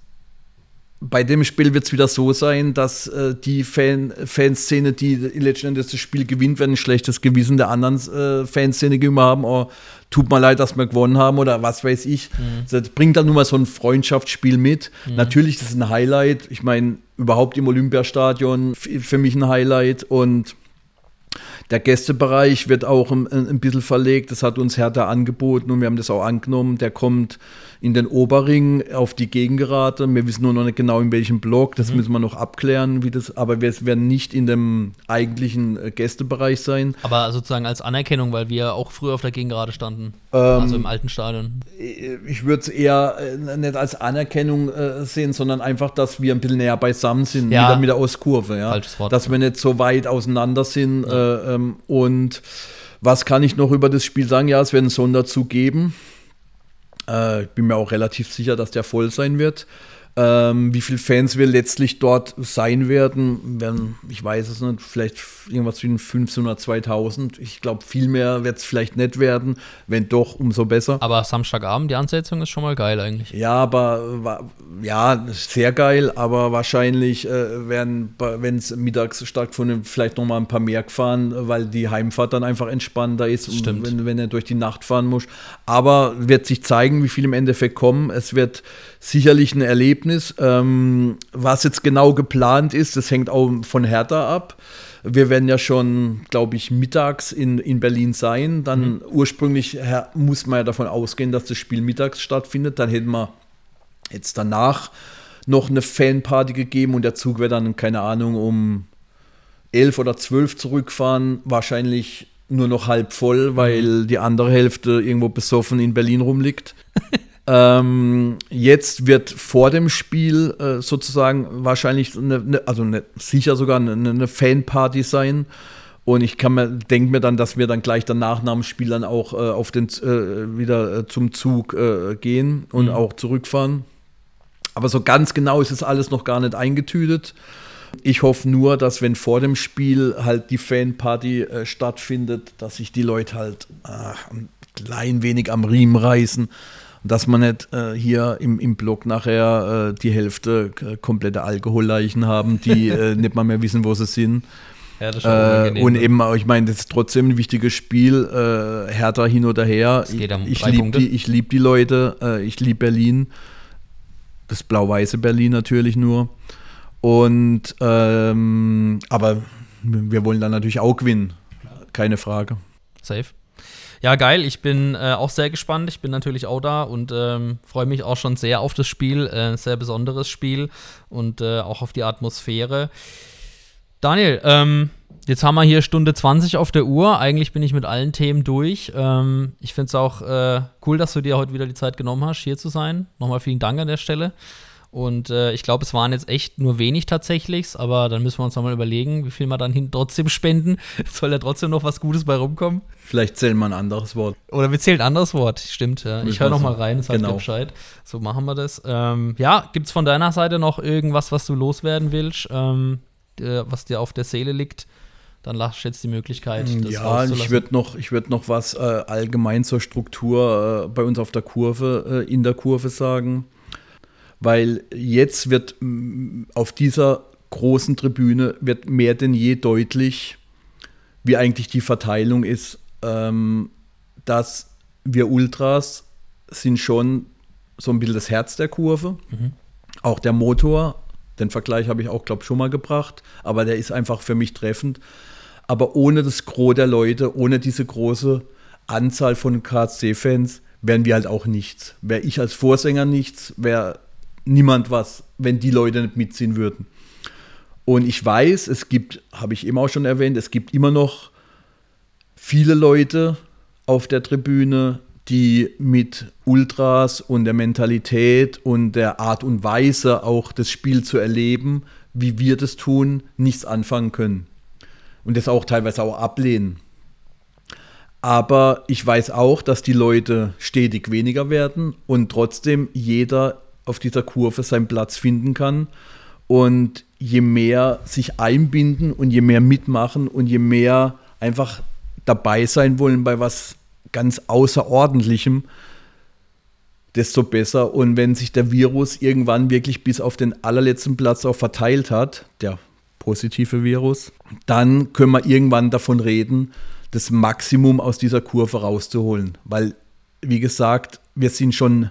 bei dem Spiel wird es wieder so sein, dass äh, die Fan, Fanszene, die letzten Endes das Spiel gewinnt, werden ein schlechtes Gewissen der anderen äh, Fanszene gegenüber haben. Oh, tut mir leid, dass wir gewonnen haben oder was weiß ich. Das bringt dann nur mal so ein Freundschaftsspiel mit. Natürlich, das ist ein Highlight. Ich meine, überhaupt im Olympiastadion für mich ein Highlight und der Gästebereich wird auch ein, ein bisschen verlegt. Das hat uns Hertha angeboten und wir haben das auch angenommen. Der kommt in den Oberring auf die Gegengerade. Wir wissen nur noch nicht genau in welchem Block. Das müssen wir noch abklären, wie das. Aber wir werden nicht in dem eigentlichen äh, Gästebereich sein. Aber sozusagen als Anerkennung, weil wir auch früher auf der Gegengerade standen. Ähm, also im alten Stadion. Ich würde es eher äh, nicht als Anerkennung äh, sehen, sondern einfach, dass wir ein bisschen näher beisammen sind, Ja. wieder mit der Ostkurve. Ja? Falsches Wort. Dass wir nicht so weit auseinander sind. Äh, ähm, und was kann ich noch über das Spiel sagen? Ja, es wird einen Sonderzug geben. Äh, ich bin mir auch relativ sicher, dass der voll sein wird. Ähm, wie viele Fans wir letztlich dort sein werden, werden, ich weiß es nicht, vielleicht irgendwas zwischen 1500, 2000. Ich glaube, viel mehr wird es vielleicht nicht werden. Wenn doch, umso besser. Aber Samstagabend, die Ansetzung ist schon mal geil eigentlich. Ja, aber wa- ja, sehr geil, aber wahrscheinlich äh, werden, wenn es mittags stattfindet, vielleicht noch mal ein paar mehr gefahren, weil die Heimfahrt dann einfach entspannter ist, Stimmt. Wenn, wenn er durch die Nacht fahren muss. Aber wird sich zeigen, wie viel im Endeffekt kommen. Es wird sicherlich ein Erlebnis. Ähm, was jetzt genau geplant ist, das hängt auch von Hertha ab. Wir werden ja schon, glaube ich, mittags in, in Berlin sein. Dann ursprünglich her, muss man ja davon ausgehen, dass das Spiel mittags stattfindet. Dann hätten wir jetzt danach noch eine Fanparty gegeben und der Zug wird dann, keine Ahnung, um 11 oder 12 zurückfahren. Wahrscheinlich nur noch halb voll, weil die andere Hälfte irgendwo besoffen in Berlin rumliegt. ähm, jetzt wird vor dem Spiel äh, sozusagen wahrscheinlich, eine, eine, also eine, sicher sogar eine, eine Fanparty sein. Und ich kann mir, denke mir dann, dass wir dann gleich danach nach dem Spiel dann auch äh, auf den, äh, wieder äh, zum Zug äh, gehen und auch zurückfahren. Aber so ganz genau ist es alles noch gar nicht eingetütet. Ich hoffe nur, dass wenn vor dem Spiel halt die Fanparty äh, stattfindet, dass sich die Leute halt ach, ein klein wenig am Riemen reißen, dass man nicht äh, hier im, im Block nachher äh, die Hälfte äh, komplette Alkoholleichen haben, die äh, nicht mal mehr wissen, wo sie sind. Ja, das Äh, und ne? eben, ich meine, das ist trotzdem ein wichtiges Spiel. Äh, Hertha hin oder her. Es geht um ich drei liebe die, ich lieb die Leute, äh, ich liebe Berlin. Das blau-weiße Berlin natürlich nur. Und ähm, aber wir wollen dann natürlich auch gewinnen. Keine Frage. Safe. Ja, geil. Ich bin äh, auch sehr gespannt. Ich bin natürlich auch da und ähm, freue mich auch schon sehr auf das Spiel. Äh, sehr besonderes Spiel und äh, auch auf die Atmosphäre. Daniel, ähm, jetzt haben wir hier Stunde 20 auf der Uhr. Eigentlich bin ich mit allen Themen durch. Ähm, ich finde es auch äh, cool, dass du dir heute wieder die Zeit genommen hast, hier zu sein. Nochmal vielen Dank an der Stelle. Und äh, ich glaube, es waren jetzt echt nur wenig tatsächlich, aber dann müssen wir uns nochmal überlegen, wie viel wir dann hin trotzdem spenden. Soll da trotzdem noch was Gutes bei rumkommen? Vielleicht zählen wir ein anderes Wort. Oder wir zählen ein anderes Wort, stimmt. Ja. Ich höre wir noch mal so. rein, sag Genau. Bescheid. So machen wir das. Ähm, ja, gibt es von deiner Seite noch irgendwas, was du loswerden willst, ähm, äh, was dir auf der Seele liegt? Dann lass jetzt die Möglichkeit, das ja, ich würde noch, ich würd noch was äh, allgemein zur Struktur äh, bei uns auf der Kurve, äh, in der Kurve sagen. Weil jetzt wird auf dieser großen Tribüne wird mehr denn je deutlich, wie eigentlich die Verteilung ist, ähm, dass wir Ultras sind schon so ein bisschen das Herz der Kurve. Auch der Motor, den Vergleich habe ich auch, glaube ich, schon mal gebracht, aber der ist einfach für mich treffend. Aber ohne das Gros der Leute, ohne diese große Anzahl von KSC-Fans, wären wir halt auch nichts. Wäre ich als Vorsänger nichts, wäre niemand was, wenn die Leute nicht mitziehen würden. Und ich weiß, es gibt, habe ich eben auch schon erwähnt, es gibt immer noch viele Leute auf der Tribüne, die mit Ultras und der Mentalität und der Art und Weise auch das Spiel zu erleben, wie wir das tun, nichts anfangen können. Und das auch teilweise auch ablehnen. Aber ich weiß auch, dass die Leute stetig weniger werden und trotzdem jeder auf dieser Kurve seinen Platz finden kann. Und je mehr sich einbinden und je mehr mitmachen und je mehr einfach dabei sein wollen bei was ganz Außerordentlichem, desto besser. Und wenn sich der Virus irgendwann wirklich bis auf den allerletzten Platz auch verteilt hat, der positive Virus, dann können wir irgendwann davon reden, das Maximum aus dieser Kurve rauszuholen. Weil, wie gesagt, wir sind schon,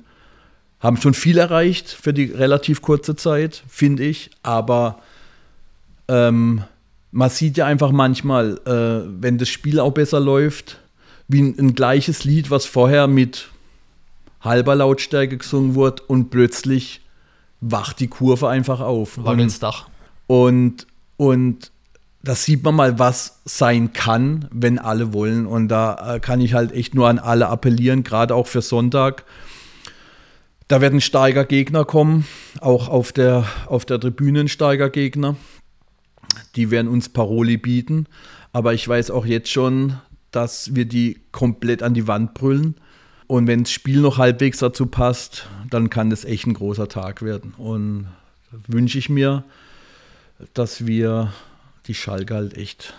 haben schon viel erreicht für die relativ kurze Zeit, finde ich. Aber ähm, man sieht ja einfach manchmal, äh, wenn das Spiel auch besser läuft, wie ein, ein gleiches Lied, was vorher mit halber Lautstärke gesungen wurde und plötzlich wacht die Kurve einfach auf. Wagen ins Dach. Und, und da sieht man mal, was sein kann, wenn alle wollen. Und da äh, kann ich halt echt nur an alle appellieren, gerade auch für Sonntag. Da wird ein starker Gegner kommen, auch auf der, auf der Tribüne ein starker Gegner. Die werden uns Paroli bieten. Aber ich weiß auch jetzt schon, dass wir die komplett an die Wand brüllen. Und wenn das Spiel noch halbwegs dazu passt, dann kann das echt ein großer Tag werden. Und wünsche ich mir, dass wir die Schalke halt echt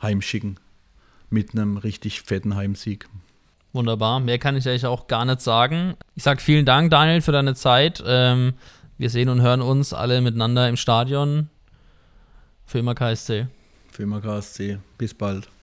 heimschicken. Mit einem richtig fetten Heimsieg. Wunderbar. Mehr kann ich eigentlich auch gar nicht sagen. Ich sage vielen Dank, Daniel, für deine Zeit. Ähm, wir sehen und hören uns alle miteinander im Stadion. Für immer KSC. Für immer KSC. Bis bald.